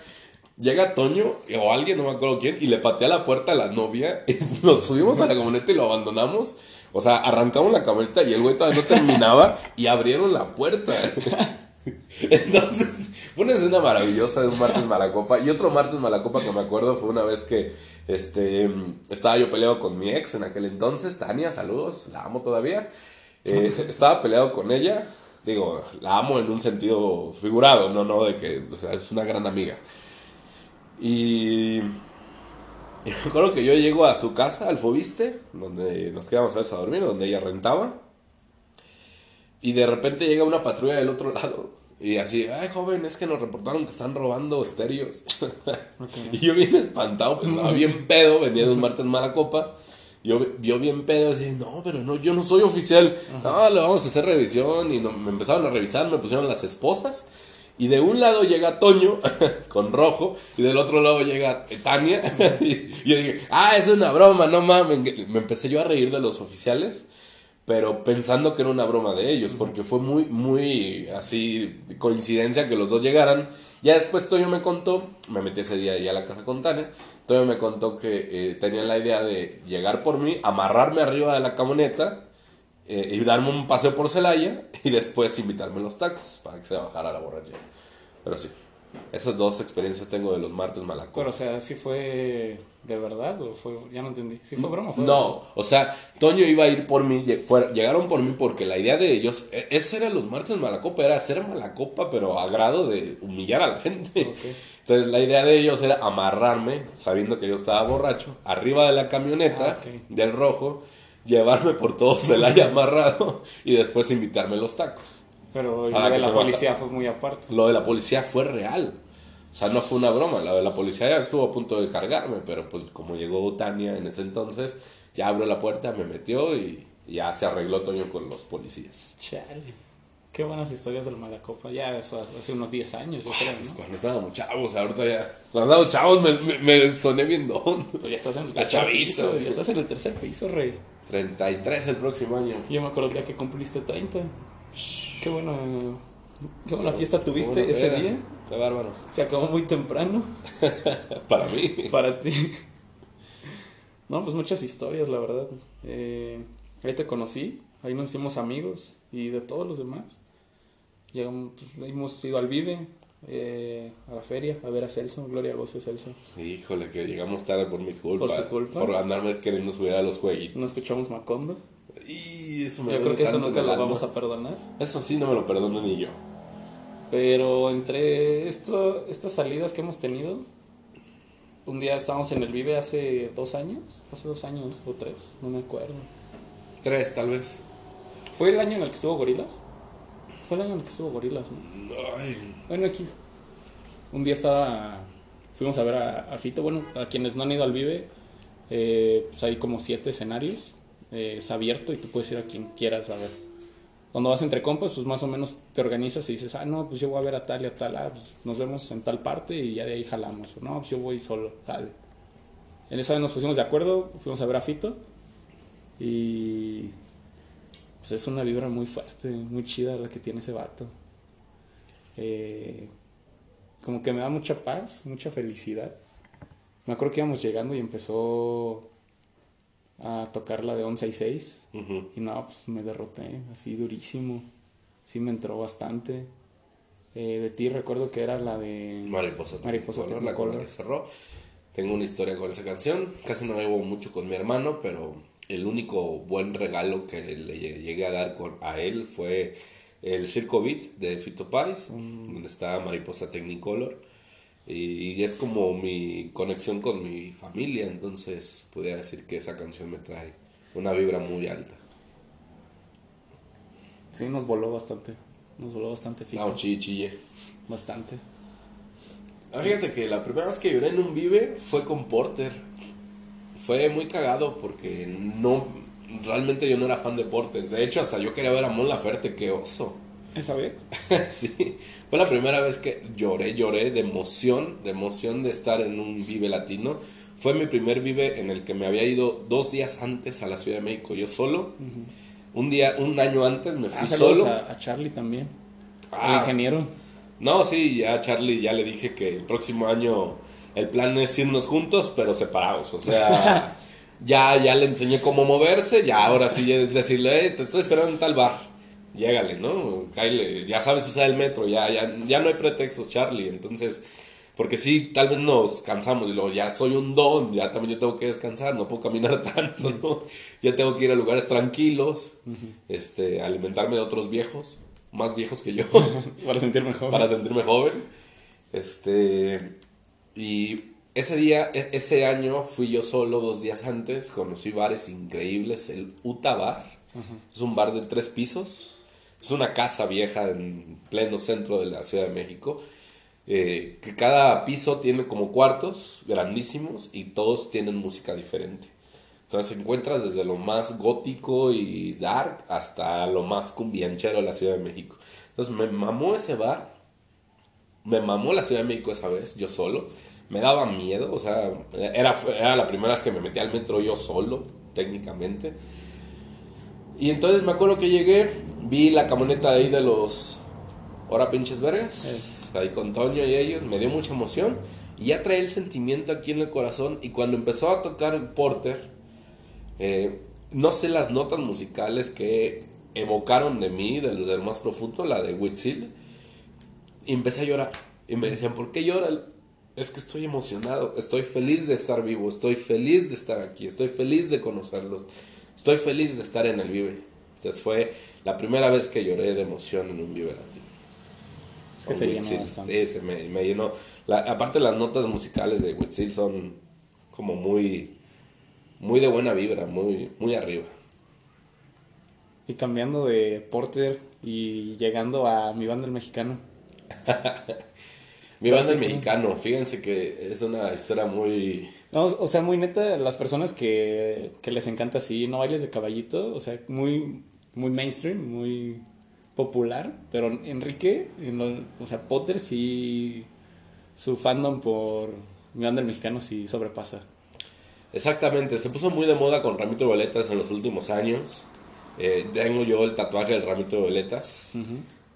llega Toño o alguien, no me acuerdo quién, y le patea la puerta a la novia. Nos subimos a la camioneta y lo abandonamos. O sea, arrancamos la camioneta y el güey todavía no terminaba y abrieron la puerta. Entonces, fue una escena maravillosa de un martes Malacopa. Y otro martes Malacopa que me acuerdo fue una vez que este, estaba yo peleado con mi ex en aquel entonces, Tania, saludos, la amo todavía. Eh, estaba peleado con ella, digo, la amo en un sentido figurado, no, no de que o sea, es una gran amiga. Y, y me acuerdo que yo llego a su casa, al Fobiste, donde nos quedamos a veces a dormir, donde ella rentaba. Y de repente llega una patrulla del otro lado. Y así, ay joven, es que nos reportaron que están robando estéreos. y yo bien espantado, pues estaba bien pedo, venía de un martes mala copa. Yo, yo bien pedo, así, no, pero no, yo no soy oficial. No, le vamos a hacer revisión. Y no- me empezaron a revisar, me pusieron las esposas. Y de un lado llega Toño con rojo y del otro lado llega Tania. y yo dije, ah, es una broma, no mames. Me empecé yo a reír de los oficiales, pero pensando que era una broma de ellos, porque fue muy, muy así coincidencia que los dos llegaran. Ya después Toño me contó, me metí ese día ahí a la casa con Tania. Toño me contó que eh, tenían la idea de llegar por mí, amarrarme arriba de la camioneta eh, y darme un paseo por Celaya y después invitarme los tacos para que se bajara la borrachera. Pero sí. Esas dos experiencias tengo de los martes malacopa. Pero, o sea, ¿sí fue de verdad o fue...? Ya no entendí. ¿Sí fue broma o fue No, o sea, Toño iba a ir por mí, fue- llegaron por mí porque la idea de ellos, e- ese era los martes malacopa, era hacer malacopa, pero a grado de humillar a la gente. Entonces la idea de ellos era amarrarme, sabiendo que yo estaba borracho, arriba de la camioneta Ah, del rojo, llevarme por todo Celaya amarrado y después invitarme los tacos. Pero lo de la policía fue muy aparte. Lo de la policía fue real. O sea, no fue una broma. Lo de la policía ya estuvo a punto de cargarme, pero pues como llegó Tania en ese entonces, ya abrió la puerta, me metió y ya se arregló Toño con los policías. Chale. Qué buenas historias del Malacopa. Ya eso hace unos 10 años, yo creo, Pues ¿no? cuando estábamos chavos, ahorita ya. Cuando estábamos chavos me, me, me soné bien don. Pues ya estás en el La tercer chaviza, piso. güey. Ya estás en el tercer piso, rey. 33 el próximo año. Yo me acuerdo el día que cumpliste 30. Qué buena, qué buena fiesta tuviste buena ese peda. día. Qué bárbaro. Se acabó muy temprano Para mí. para ti. No, pues muchas historias, la verdad. Eh, ahí te conocí, ahí nos hicimos amigos y de todos los demás. Llegamos, pues, hemos ido al Vive, eh, a la feria, a ver a Celso, Gloria Goce Celso. Híjole, que llegamos tarde por mi culpa. Por su culpa. Por andarme queriendo subir a los jueguitos. No escuchamos Macondo. Y eso me Yo creo que eso nunca lo alma. vamos a perdonar. Eso sí, no me lo perdono ni yo. Pero entre esto, estas salidas que hemos tenido, un día estábamos en el Vive hace dos años, fue hace dos años o tres, no me acuerdo. Tres, tal vez. ¿Fue el año en el que estuvo Gorilas? Fue el año en el que estuvo Gorilas, ¿no? Ay, Bueno, aquí. Un día estaba. Fuimos a ver a, a Fito. Bueno, a quienes no han ido al Vive, eh, pues hay como siete escenarios. Eh, es abierto y tú puedes ir a quien quieras a ver. Cuando vas entre compas, pues más o menos te organizas y dices, ah, no, pues yo voy a ver a tal y a tal, ah, pues nos vemos en tal parte y ya de ahí jalamos. O no, pues yo voy solo, dale. En esa vez nos pusimos de acuerdo, fuimos a ver a Fito y pues es una vibra muy fuerte, muy chida la que tiene ese vato. Eh, como que me da mucha paz, mucha felicidad. Me acuerdo que íbamos llegando y empezó a tocar la de 11 y 6 ujú. y no, pues me derroté, así durísimo. Sí me entró bastante. Eh, de ti recuerdo que era la de... Mariposa. Mariposa la con la Technicolor. que cerró. Tengo una historia con esa canción. Casi no llevo mucho con mi hermano, pero el único buen regalo que le lle- llegué a dar con, a él fue el Circo Beat de Fito Pais, Mm. donde está Mariposa Technicolor. Y es como mi conexión con mi familia, entonces podría decir que esa canción me trae una vibra muy alta. Sí, nos voló bastante. Nos voló bastante Fito. Ah, chille, chille. Bastante. Ah, Fíjate que la primera vez que lloré en un Vive fue con Porter. Fue muy cagado porque no realmente yo no era fan de Porter. De hecho, hasta yo quería ver a Mon Laferte, qué oso. Sí, fue la primera vez que lloré, lloré de emoción, de emoción de estar en un Vive latino. Fue mi primer Vive en el que me había ido dos días antes a la Ciudad de México, yo solo. Un día, un año antes me fui Ah, solo. a, a Charlie también. Ah. Ingeniero. No, sí, ya Charlie ya le dije que el próximo año el plan es irnos juntos, pero separados. O sea, ya, ya le enseñé cómo moverse, ya ahora sí es decirle, "Eh, te estoy esperando en tal bar. Llégale, ¿no? Cáile, ya sabes usar el metro, ya, ya, ya no hay pretextos, Charlie. Entonces, porque sí, tal vez nos cansamos y luego ya soy un don, ya también yo tengo que descansar, no puedo caminar tanto, ¿no? Ya tengo que ir a lugares tranquilos, este, alimentarme de otros viejos, más viejos que yo. Para sentirme mejor. para sentirme joven. Este, y ese día, e- ese año fui yo solo dos días antes, conocí bares increíbles, el Uta Bar, es un bar de tres pisos, es una casa vieja en pleno centro de la Ciudad de México, eh, que cada piso tiene como cuartos grandísimos y todos tienen música diferente. Entonces encuentras desde lo más gótico y dark hasta lo más cumbianchero de la Ciudad de México. Entonces me mamó ese bar, me mamó la Ciudad de México esa vez, yo solo. Me daba miedo, o sea, era, era la primera vez que me metí al metro yo solo, técnicamente. Y entonces me acuerdo que llegué, vi la camioneta ahí de los Hora Pinches Vergas, ahí con Toño y ellos, me dio mucha emoción. Y ya traía el sentimiento aquí en el corazón. Y cuando empezó a tocar Porter, eh, no sé las notas musicales que evocaron de mí, del, del más profundo, la de Whitsil. Y empecé a llorar. Y me decían, ¿por qué lloras? Es que estoy emocionado, estoy feliz de estar vivo, estoy feliz de estar aquí, estoy feliz de conocerlos, estoy feliz de estar en el Vive. Entonces fue la primera vez que lloré de emoción en un Vive Latino. Es que te llenó bastante. Sí, se me, me llenó. La- aparte las notas musicales de Huitzil son como muy, muy de buena vibra, muy, muy arriba. Y cambiando de Porter y llegando a mi banda el mexicano. Mi banda el mexicano, fíjense que es una historia muy... No, o sea, muy neta, las personas que, que les encanta así, no bailes de caballito, o sea, muy, muy mainstream, muy popular, pero Enrique, en lo- o sea, Potter sí, su fandom por mi banda el mexicano sí sobrepasa. Exactamente, se puso muy de moda con Ramito de Violetas en los últimos años. Eh, tengo yo el tatuaje del Ramito de Violetas.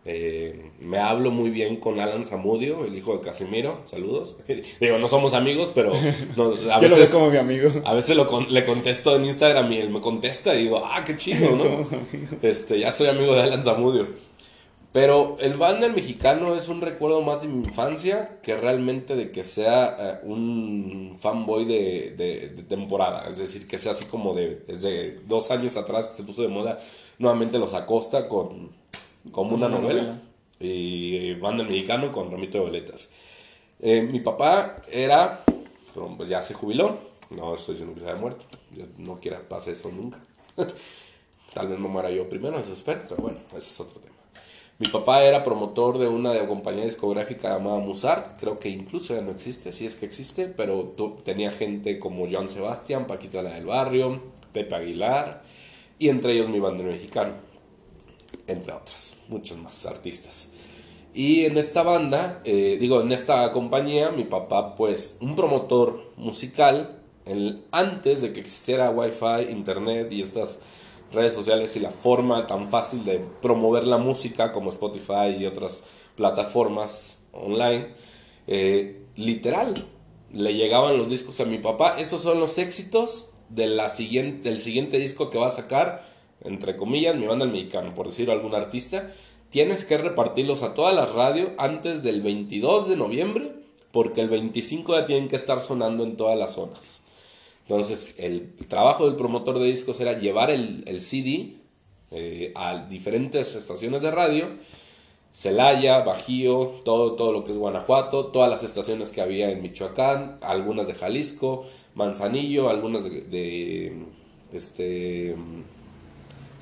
Eh, me hablo muy bien con Alan Zamudio, el hijo de Casimiro. Saludos. Digo, no somos amigos, pero no, a Yo lo veo veces, como mi amigo. a veces lo con- le contesto en Instagram y él me contesta y digo, ah, qué chido, ¿no? Somos amigos. Este, ya soy amigo de Alan Zamudio. Pero el banda el mexicano es un recuerdo más de mi infancia que realmente de que sea eh, un fanboy de, de, de temporada. Es decir, que sea así como de desde dos años atrás que se puso de moda nuevamente los Acosta con como una Una novela. novela. Y banda mexicano con Ramito de Violetas. Eh, mi papá era, pero pues ya se jubiló. No estoy diciendo que se haya muerto. Yo no quiera pase eso nunca. Tal vez no muera yo primero, eso espero, pero bueno, ese es otro tema. Mi papá era promotor de una compañía discográfica llamada Musart, creo que incluso ya no existe, sí es que existe, pero tenía gente como Joan Sebastián, Paquita la del Barrio, Pepe Aguilar, y entre ellos mi banda mexicano, entre otros, muchos más artistas. Y en esta banda, eh, digo, en esta compañía, mi papá, pues, un promotor musical, antes de que existiera Wi-Fi, Internet y estas redes sociales y la forma tan fácil de promover la música como Spotify y otras plataformas online, eh, literal, le llegaban los discos a mi papá. Esos son los éxitos siguiente, del siguiente disco que va a sacar, entre comillas, mi banda el mexicano, por decirlo algún artista. Tienes que repartirlos a todas las radios antes del 22 de noviembre, porque el 25 ya tienen que estar sonando en todas las zonas. Entonces, el trabajo del promotor de discos era llevar el, el CD eh, a diferentes estaciones de radio, Celaya, Bajío, todo, todo lo que es Guanajuato, todas las estaciones que había en Michoacán, algunas de Jalisco, Manzanillo, algunas de, de, este,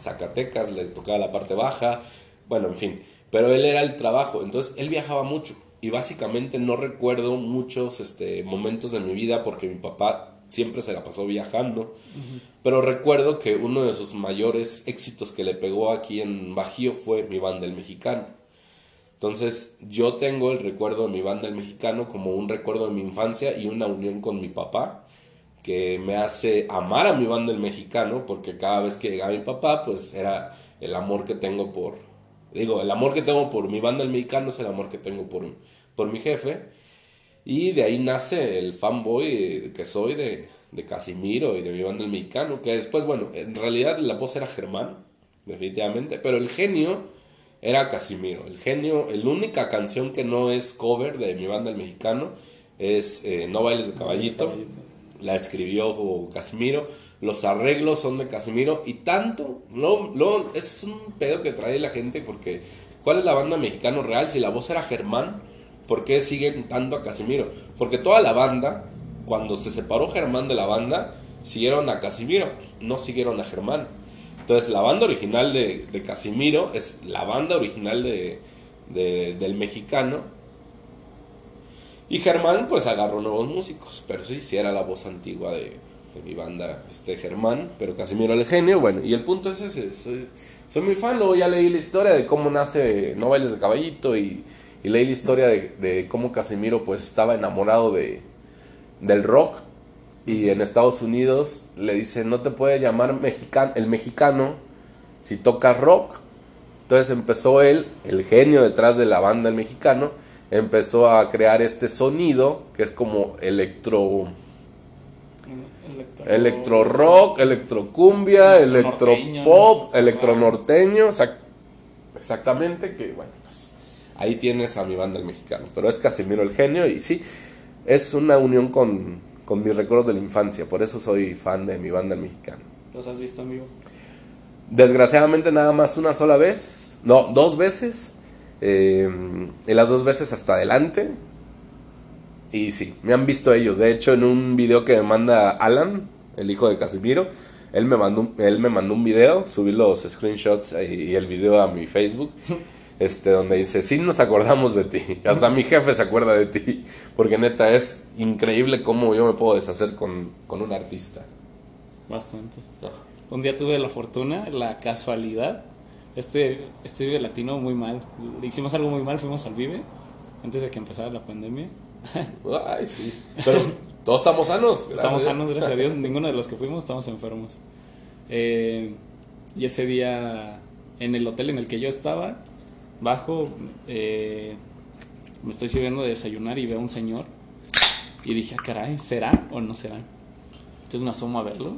Zacatecas, le tocaba la parte baja, bueno, en fin, pero él era el trabajo, entonces él viajaba mucho y básicamente no recuerdo muchos este, momentos de mi vida porque mi papá siempre se la pasó viajando, pero recuerdo que uno de sus mayores éxitos que le pegó aquí en Bajío fue mi banda el mexicano. Entonces yo tengo el recuerdo de mi banda el mexicano como un recuerdo de mi infancia y una unión con mi papá que me hace amar a mi banda el mexicano porque cada vez que llegaba mi papá pues era el amor que tengo por digo el amor que tengo por mi banda el mexicano es el amor que tengo por, por mi jefe y de ahí nace el fanboy que soy de, de Casimiro y de mi banda el mexicano que después bueno en realidad la voz era Germán definitivamente pero el genio era Casimiro. El genio, la única canción que no es cover de mi banda el mexicano es eh, No bailes de. Caballito. La escribió Casimiro. Los arreglos son de Casimiro. Y tanto, no, no, es un pedo que trae la gente porque ¿cuál es la banda mexicano real? Si la voz era Germán, ¿por qué siguen tanto a Casimiro? Porque toda la banda, cuando se separó Germán de la banda, siguieron a Casimiro, no siguieron a Germán. Entonces la banda original de, de Casimiro es la banda original de, de- del mexicano. Y Germán pues agarró nuevos músicos, pero sí, sí era la voz antigua de, de mi banda, este Germán, pero Casimiro el genio, bueno, y el punto es ese, soy, soy muy fan, luego ya leí la historia de cómo nace No bailes de caballito y, leí la historia de, cómo Casimiro pues estaba enamorado de, del rock y en Estados Unidos le dicen no te puedes llamar mexican el mexicano si tocas rock. Entonces empezó él, el genio detrás de la banda el mexicano, empezó a crear este sonido que es como electro Electro, electro rock, electro cumbia, electro pop, electro norteño, exact- exactamente que bueno, pues ahí tienes a mi banda el mexicano. Pero es Casimiro el genio y sí, es una unión con, con mis recuerdos de la infancia. Por eso soy fan de mi banda el mexicano. ¿Los has visto, amigo? Desgraciadamente nada más una sola vez, no, dos veces. Eh, y las dos veces hasta adelante. Y sí, me han visto ellos. De hecho, en un video que me manda Alan, el hijo de Casimiro, él me mandó, un- él me mandó un video, subí los screenshots y el video a mi Facebook, este, donde dice, sí nos acordamos de ti, hasta mi jefe se acuerda de ti, porque neta es increíble cómo yo me puedo deshacer con, con un artista. Bastante. Un día tuve la fortuna, la casualidad. Este, este Vive Latino muy mal. Hicimos algo muy mal, fuimos al Vive antes de que empezara la pandemia. Ay, sí. Pero todos estamos sanos. Estamos sanos, gracias a Dios. Ninguno de los que fuimos estamos enfermos. Eh, y ese día, en el hotel en el que yo estaba, bajo, eh, me estoy sirviendo de desayunar y veo a un señor. Y dije, ah, caray, ¿será o no será? Entonces me asomo a verlo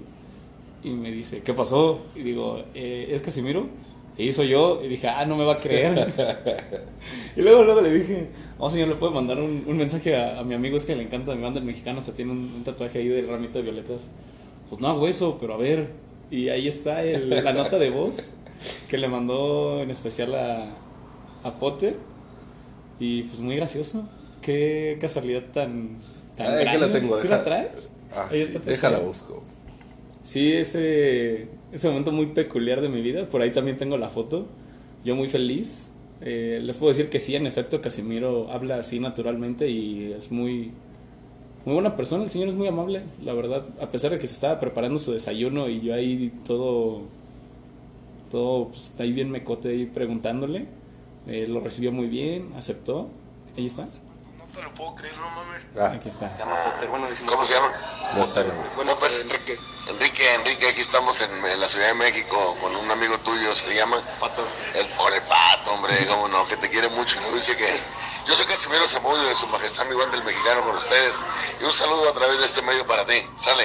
y me dice, ¿qué pasó? Y digo, "Eh, ¿es Casimiro? Y soy yo. Y dije, ah, no me va a creer. y luego, luego le dije, oh señor, ¿le puedo mandar un, un mensaje a, a mi amigo? Es que le encanta mi banda el mexicano, hasta tiene un, un tatuaje ahí del ramito de violetas. Pues no hago eso, pero a ver. Y ahí está el- la nota de voz que le mandó en especial a, a Potter. Y pues muy gracioso. Qué casualidad tan, tan Ay, aquí grande. la tengo, ¿Sí deja- la traes? Ah, sí, déjala busco. Sí, ese, ese momento muy peculiar de mi vida. Por ahí también tengo la foto. Yo muy feliz. Eh, les puedo decir que sí, en efecto, Casimiro habla así naturalmente y es muy, muy buena persona. El señor es muy amable, la verdad. A pesar de que se estaba preparando su desayuno y yo ahí todo, todo pues, ahí bien mecote ahí preguntándole. eh, lo recibió muy bien, aceptó. Ahí está. No te lo puedo creer, no mames. Ah, Aquí está. Se llama Potter. Bueno, decimos ¿Cómo se llama? ya está. Bueno, Enrique Enrique, Enrique, aquí estamos en, en la Ciudad de México con un amigo tuyo, se llama Pato. el por el pato, hombre, cómo no, que te quiere mucho. Y luego dice que yo soy Casimiro Zamudio de su majestad mi banda el mexicano con ustedes. Y un saludo a través de este medio para ti. Sale.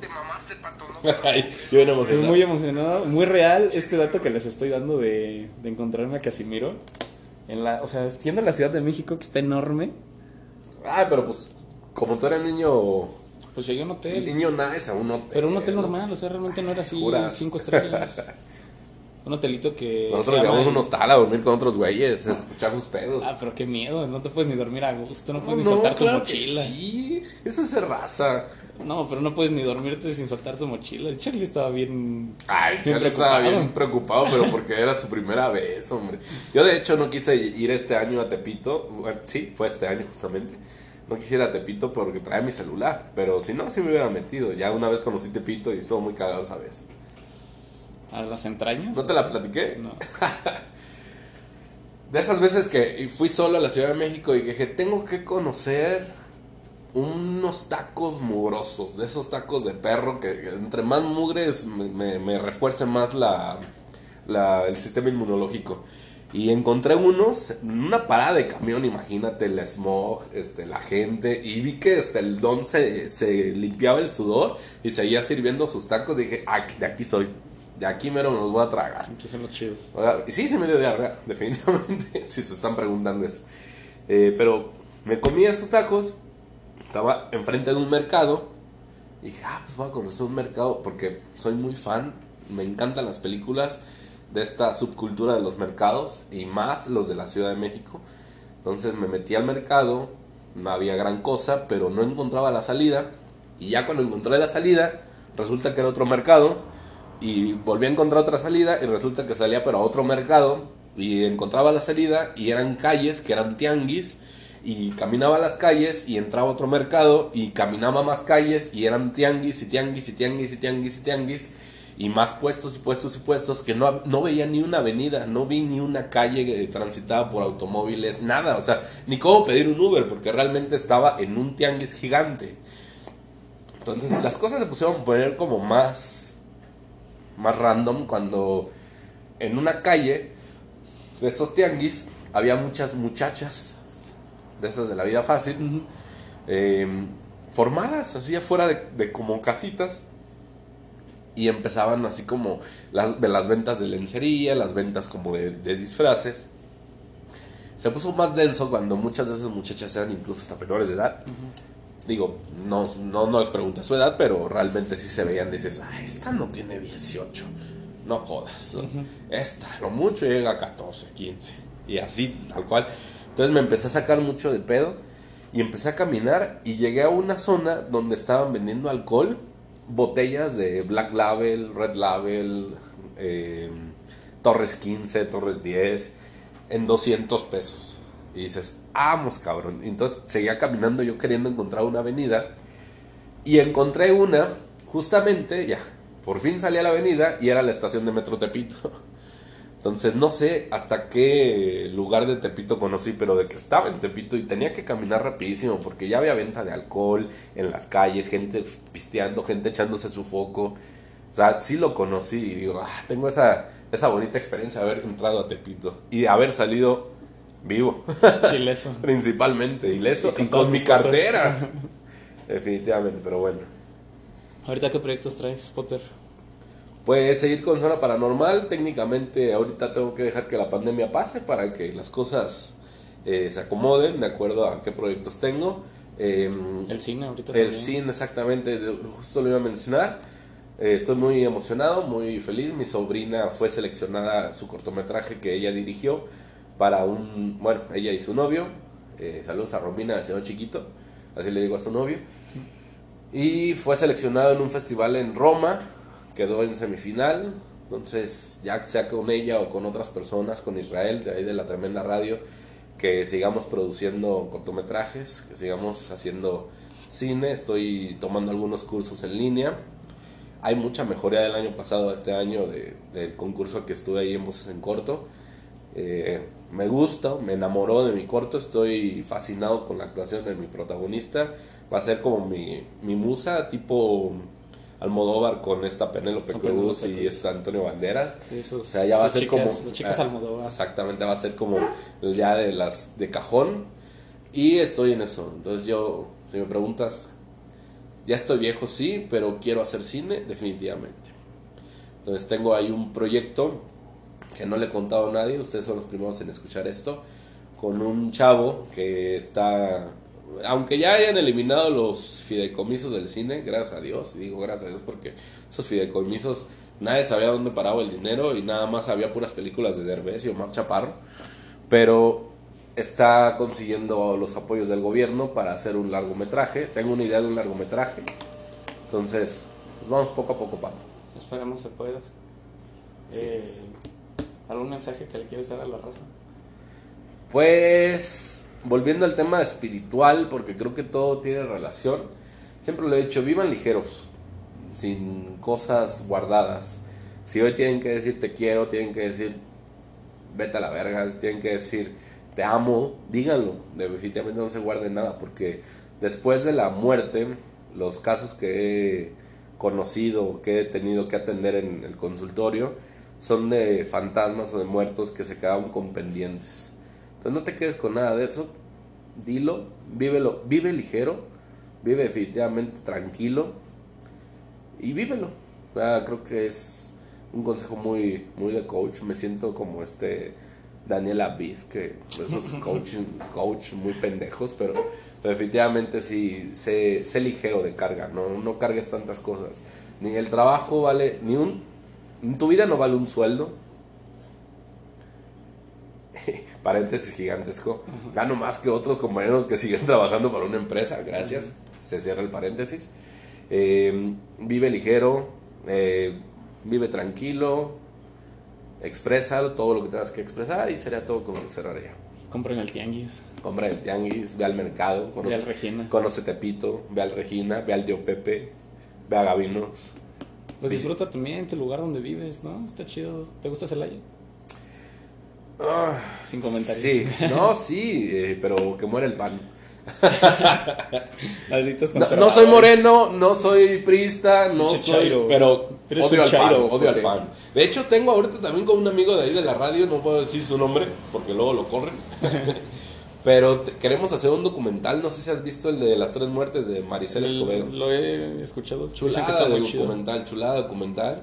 Te mamaste, pato, no Ay, yo bien Estoy emocionado. muy emocionado, muy real este dato que les estoy dando de, de encontrarme a Casimiro. En la, o sea, siendo la Ciudad de México, que está enorme, Ay, pero pues, como tú eres niño. pues llegué a un hotel. Niño nice a un hotel. Pero un hotel ¿no? normal, o sea, realmente no era así, Juras. cinco estrellas. un hotelito que... Nosotros el- un hostal a dormir con otros güeyes, a escuchar sus pedos. Ah, pero qué miedo, no te puedes ni dormir a gusto, no puedes ni soltar tu que mochila. Sí, eso es raza. No, pero no puedes ni dormirte sin soltar tu mochila. El Charlie estaba bien... Ay, Bien Charlie estaba bien preocupado, pero porque era su primera vez, hombre. Yo de hecho no quise ir este año a Tepito. Bueno, sí, fue este año justamente. No quisiera a Tepito porque traía mi celular. Pero si no, sí me hubiera metido. Ya una vez conocí Tepito y estuvo muy cagado esa vez. A las entrañas. ¿No te la platiqué? No. De esas veces que fui solo a la Ciudad de México y dije, tengo que conocer unos tacos mugrosos, de esos tacos de perro que, que entre más mugres me, me, me refuerce más la, la- el sistema inmunológico. Y encontré unos en una parada de camión, imagínate el smog, este, la gente, y vi que este, el don se, se limpiaba el sudor y seguía sirviendo sus tacos. Dije, "Ah, de aquí soy, de aquí mero me los voy a tragar. Aquí son los chidos. Y sí, se me dio diarrea, definitivamente, si se están preguntando eso. Eh, pero me comí esos tacos, estaba enfrente de un mercado, y dije, ah, pues voy a conocer un mercado, porque soy muy fan, me encantan las películas de esta subcultura de los mercados, y más los de la Ciudad de México. Entonces me metí al mercado, no había gran cosa, pero no encontraba la salida, y ya cuando encontré la salida, resulta que era otro mercado, y volví a encontrar otra salida y resulta que salía pero a otro mercado y encontraba la salida y eran calles que eran tianguis y caminaba las calles y entraba a otro mercado y caminaba más calles y eran tianguis y tianguis y tianguis y tianguis y tianguis y más puestos y puestos y puestos que no, no veía ni una avenida, no vi ni una calle transitada por automóviles, nada, o sea, ni cómo pedir un Uber porque realmente estaba en un tianguis gigante. Entonces las cosas se pusieron a poner como más más random cuando en una calle de estos tianguis había muchas muchachas de esas de la vida fácil eh, formadas así afuera de, de como casitas y empezaban así como las, de las ventas de lencería, las ventas como de, de disfraces. Se puso más denso cuando muchas de esas muchachas eran incluso hasta menores de edad. Digo, no, no, no les pregunté su edad, pero realmente sí se veían. Dices, ah, esta no tiene 18. No jodas. Esta, lo mucho llega a 14, 15. Y así, tal cual. Entonces me empecé a sacar mucho de pedo. Y empecé a caminar y llegué a una zona donde estaban vendiendo alcohol, botellas de Black Label, Red Label, eh, Torres 15, Torres 10, en 200 pesos. Y dices, vamos cabrón. Entonces seguía caminando yo queriendo encontrar una avenida. Y encontré una, justamente, ya, por fin salí a la avenida y era la estación de Metro Tepito. Entonces no sé hasta qué lugar de Tepito conocí, pero de que estaba en Tepito y tenía que caminar rapidísimo porque ya había venta de alcohol en las calles, gente pisteando, gente echándose su foco. O sea, sí lo conocí y digo, ah, tengo esa, esa bonita experiencia de haber entrado a Tepito y de haber salido vivo. Ileso. Principalmente, ileso. Y con Y con mi cartera. Definitivamente, pero bueno. ¿Ahorita qué proyectos traes, Potter? Pues seguir con zona paranormal. Técnicamente, ahorita tengo que dejar que la pandemia pase para que las cosas eh, se acomoden de acuerdo a qué proyectos tengo. Em, El cine ahorita el también. cine, exactamente, justo lo iba a mencionar. Eh, estoy muy emocionado, muy feliz. Mi sobrina fue seleccionada su cortometraje que ella dirigió para un. Bueno, ella y su novio. Eh, saludos a Romina, el señor chiquito. Así le digo a su novio. Y fue seleccionado en un festival en Roma. Quedó en semifinal. Entonces, ya sea con ella o con otras personas, con Israel, de ahí de la tremenda radio, que sigamos produciendo cortometrajes, que sigamos haciendo cine. Estoy tomando algunos cursos en línea. Hay mucha mejoría del año pasado a este año de- del concurso que estuve ahí en Voces en Corto. Eh, me gusta, me enamoró de mi corto, estoy fascinado con la actuación de mi protagonista. Va a ser como mi, mi musa, tipo Almodóvar con esta Penélope Cruz y esta Antonio Banderas. Sí, O sea, ya va a ser chicas, como. Las chicas ah, Almodóvar. Exactamente, va a ser como el ya de las de cajón. Y estoy en eso. Entonces, yo, si me preguntas, ya estoy viejo, sí, pero quiero hacer cine, definitivamente. Entonces, tengo ahí un proyecto que no le he contado a nadie. Ustedes son los primeros en escuchar esto. Con un chavo que está. Aunque ya hayan eliminado los fideicomisos del cine, gracias a Dios, y digo gracias a Dios porque esos fideicomisos nadie sabía dónde paraba el dinero y nada más había puras películas de Derbez y Omar Chaparro. Pero está consiguiendo los apoyos del gobierno para hacer un largometraje. Tengo una idea de un largometraje. Entonces, pues vamos poco a poco, Pato. Esperemos se pueda. Así Eh. ¿Algún mensaje que le quieres dar a la raza? Pues, volviendo al tema espiritual, porque creo que todo tiene relación, siempre lo he dicho, vivan ligeros, sin cosas guardadas. Si hoy tienen que decir te quiero, tienen que decir vete a la verga, tienen que decir te amo, díganlo, definitivamente no se guarden nada, porque después de la muerte, los casos que he conocido, que he tenido que atender en el consultorio, son de fantasmas o de muertos que se quedaron con pendientes. Entonces no te quedes con nada de eso, dilo, vívelo, vive ligero, vive definitivamente tranquilo y vívelo. Ah, creo que es un consejo muy, muy de coach. Me siento como este Daniel Aviv, que esos coach, coach muy pendejos, pero, pero definitivamente sí, sé, sé ligero de carga, no, no cargues tantas cosas. Ni el trabajo vale, ni un, tu vida no vale un sueldo. Paréntesis gigantesco. Gano más que otros compañeros que siguen trabajando para una empresa, gracias. Se cierra el paréntesis. Eh, vive ligero, eh, vive tranquilo, expresa todo lo que tengas que expresar y sería todo como cerraría. Compren el tianguis. Compra en el tianguis, ve al mercado, Ve al Regina. conoce Tepito, ve al Regina, ve al Dio Pepe, ve a Gavinos. Pues disfruta también tu lugar donde vives, ¿no? Está chido. ¿Te gusta Celaya? Ah, Sin comentarios. Sí, no, sí, eh, pero que muere el pan. No, no soy moreno, no soy prista, no Pinche soy. chairo. Pero Eres odio al pan, chairo, odio al pan. De hecho, tengo ahorita también con un amigo de ahí de la radio, no puedo decir su nombre porque luego lo corren. pero te- queremos hacer un documental, no sé si has visto el de las tres muertes de Maricel El- Escobedo. Lo he escuchado. Que Chulada está chido. documental, chulada documental.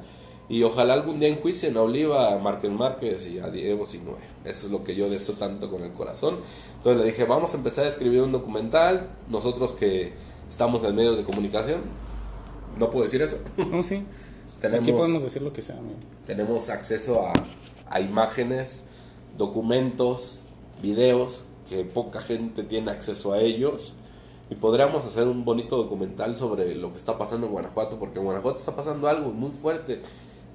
Y ojalá algún día enjuicien a Oliva, a Márquez Márquez y a Diego Sinue. Eso es lo que yo deseo tanto con el corazón. Entonces le dije, vamos a empezar a escribir un documental. Nosotros que estamos en medios de comunicación, no puedo decir eso. No, sí. Tenemos- Aquí podemos decir lo que sea, amigo. tenemos acceso a, a imágenes, documentos, videos, que poca gente tiene acceso a ellos. Y podríamos hacer un bonito documental sobre lo que está pasando en Guanajuato, porque en Guanajuato está pasando algo muy fuerte.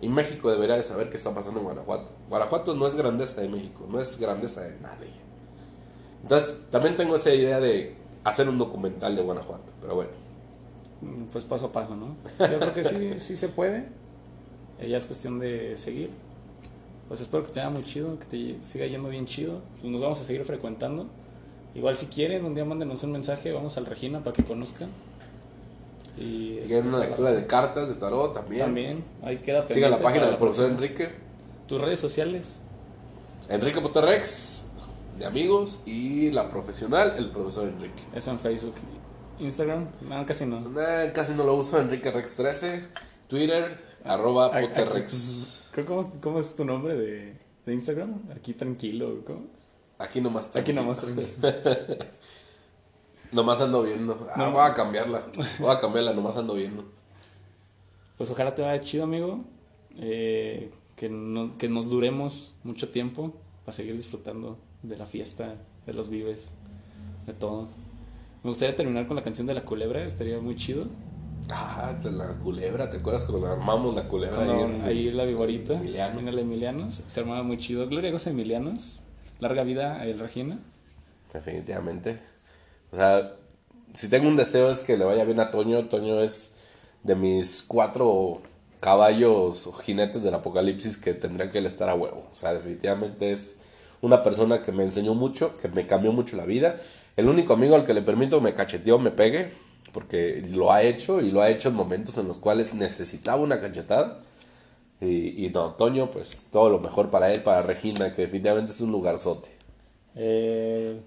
Y México debería de saber qué está pasando en Guanajuato. Guanajuato no es grandeza de México, no es grandeza de nadie. Entonces, también tengo esa idea de hacer un documental de Guanajuato. Pero bueno, Mm, Pues paso a paso, ¿no? Yo creo que sí, sí se puede. Ya es cuestión de seguir. Pues espero que te vaya muy chido, que te siga yendo bien chido. Pues nos vamos a seguir frecuentando. Igual si quieren, un día mándenos un mensaje, vamos al Regina para que conozcan. Y quieren una lectura de cartas, de tarot también. también, ahí queda Sigan la página del profesor próxima. Enrique. Tus redes sociales. Enrique Poterrex, de amigos, y la profesional, el profesor Enrique. Es en Facebook. Instagram, no, casi no. Casi no lo uso, Enrique Rex 13, Twitter, arroba Poterrex. Aquí- ¿Cómo, cómo es tu nombre de, de Instagram? Aquí tranquilo, ¿cómo? Aquí nomás Aquí tranquilo. nomás tranquilo. Nomás ando viendo. Ah, No. voy a cambiarla. Voy a cambiarla, nomás ando viendo. Pues ojalá te vaya chido, amigo. Eh, que, no- que nos duremos mucho tiempo para seguir disfrutando de la fiesta, de los vives, de todo. Me gustaría terminar con la canción de la culebra, estaría muy chido. Ah, de la culebra, ¿te acuerdas cuando armamos la culebra Cuando ahí ahí la viborita, Emiliano. en el Emilianos, se armaba muy chido. Gloria a los Emilianos, larga vida a el Regina. Definitivamente. O sea, si tengo un deseo es que le vaya bien a Toño. Toño es de mis cuatro caballos o jinetes del apocalipsis que tendría que estar a huevo. O sea, definitivamente es una persona que me enseñó mucho, que me cambió mucho la vida. El único amigo al que le permito me cacheteó, me pegue, porque lo ha hecho y lo ha hecho en momentos en los cuales necesitaba una cachetada. Y, y no, Toño, pues todo lo mejor para él, para Regina, que definitivamente es un lugarzote. Eh,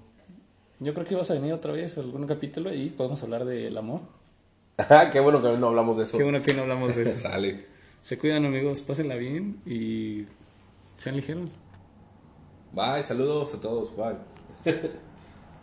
yo creo que vas a venir otra vez a algún capítulo y podemos hablar del amor. Ah, qué bueno que no hablamos de eso. Qué bueno que no hablamos de eso. Sale. Se cuidan amigos, pásenla bien y sean ligeros. Bye, saludos a todos. Bye.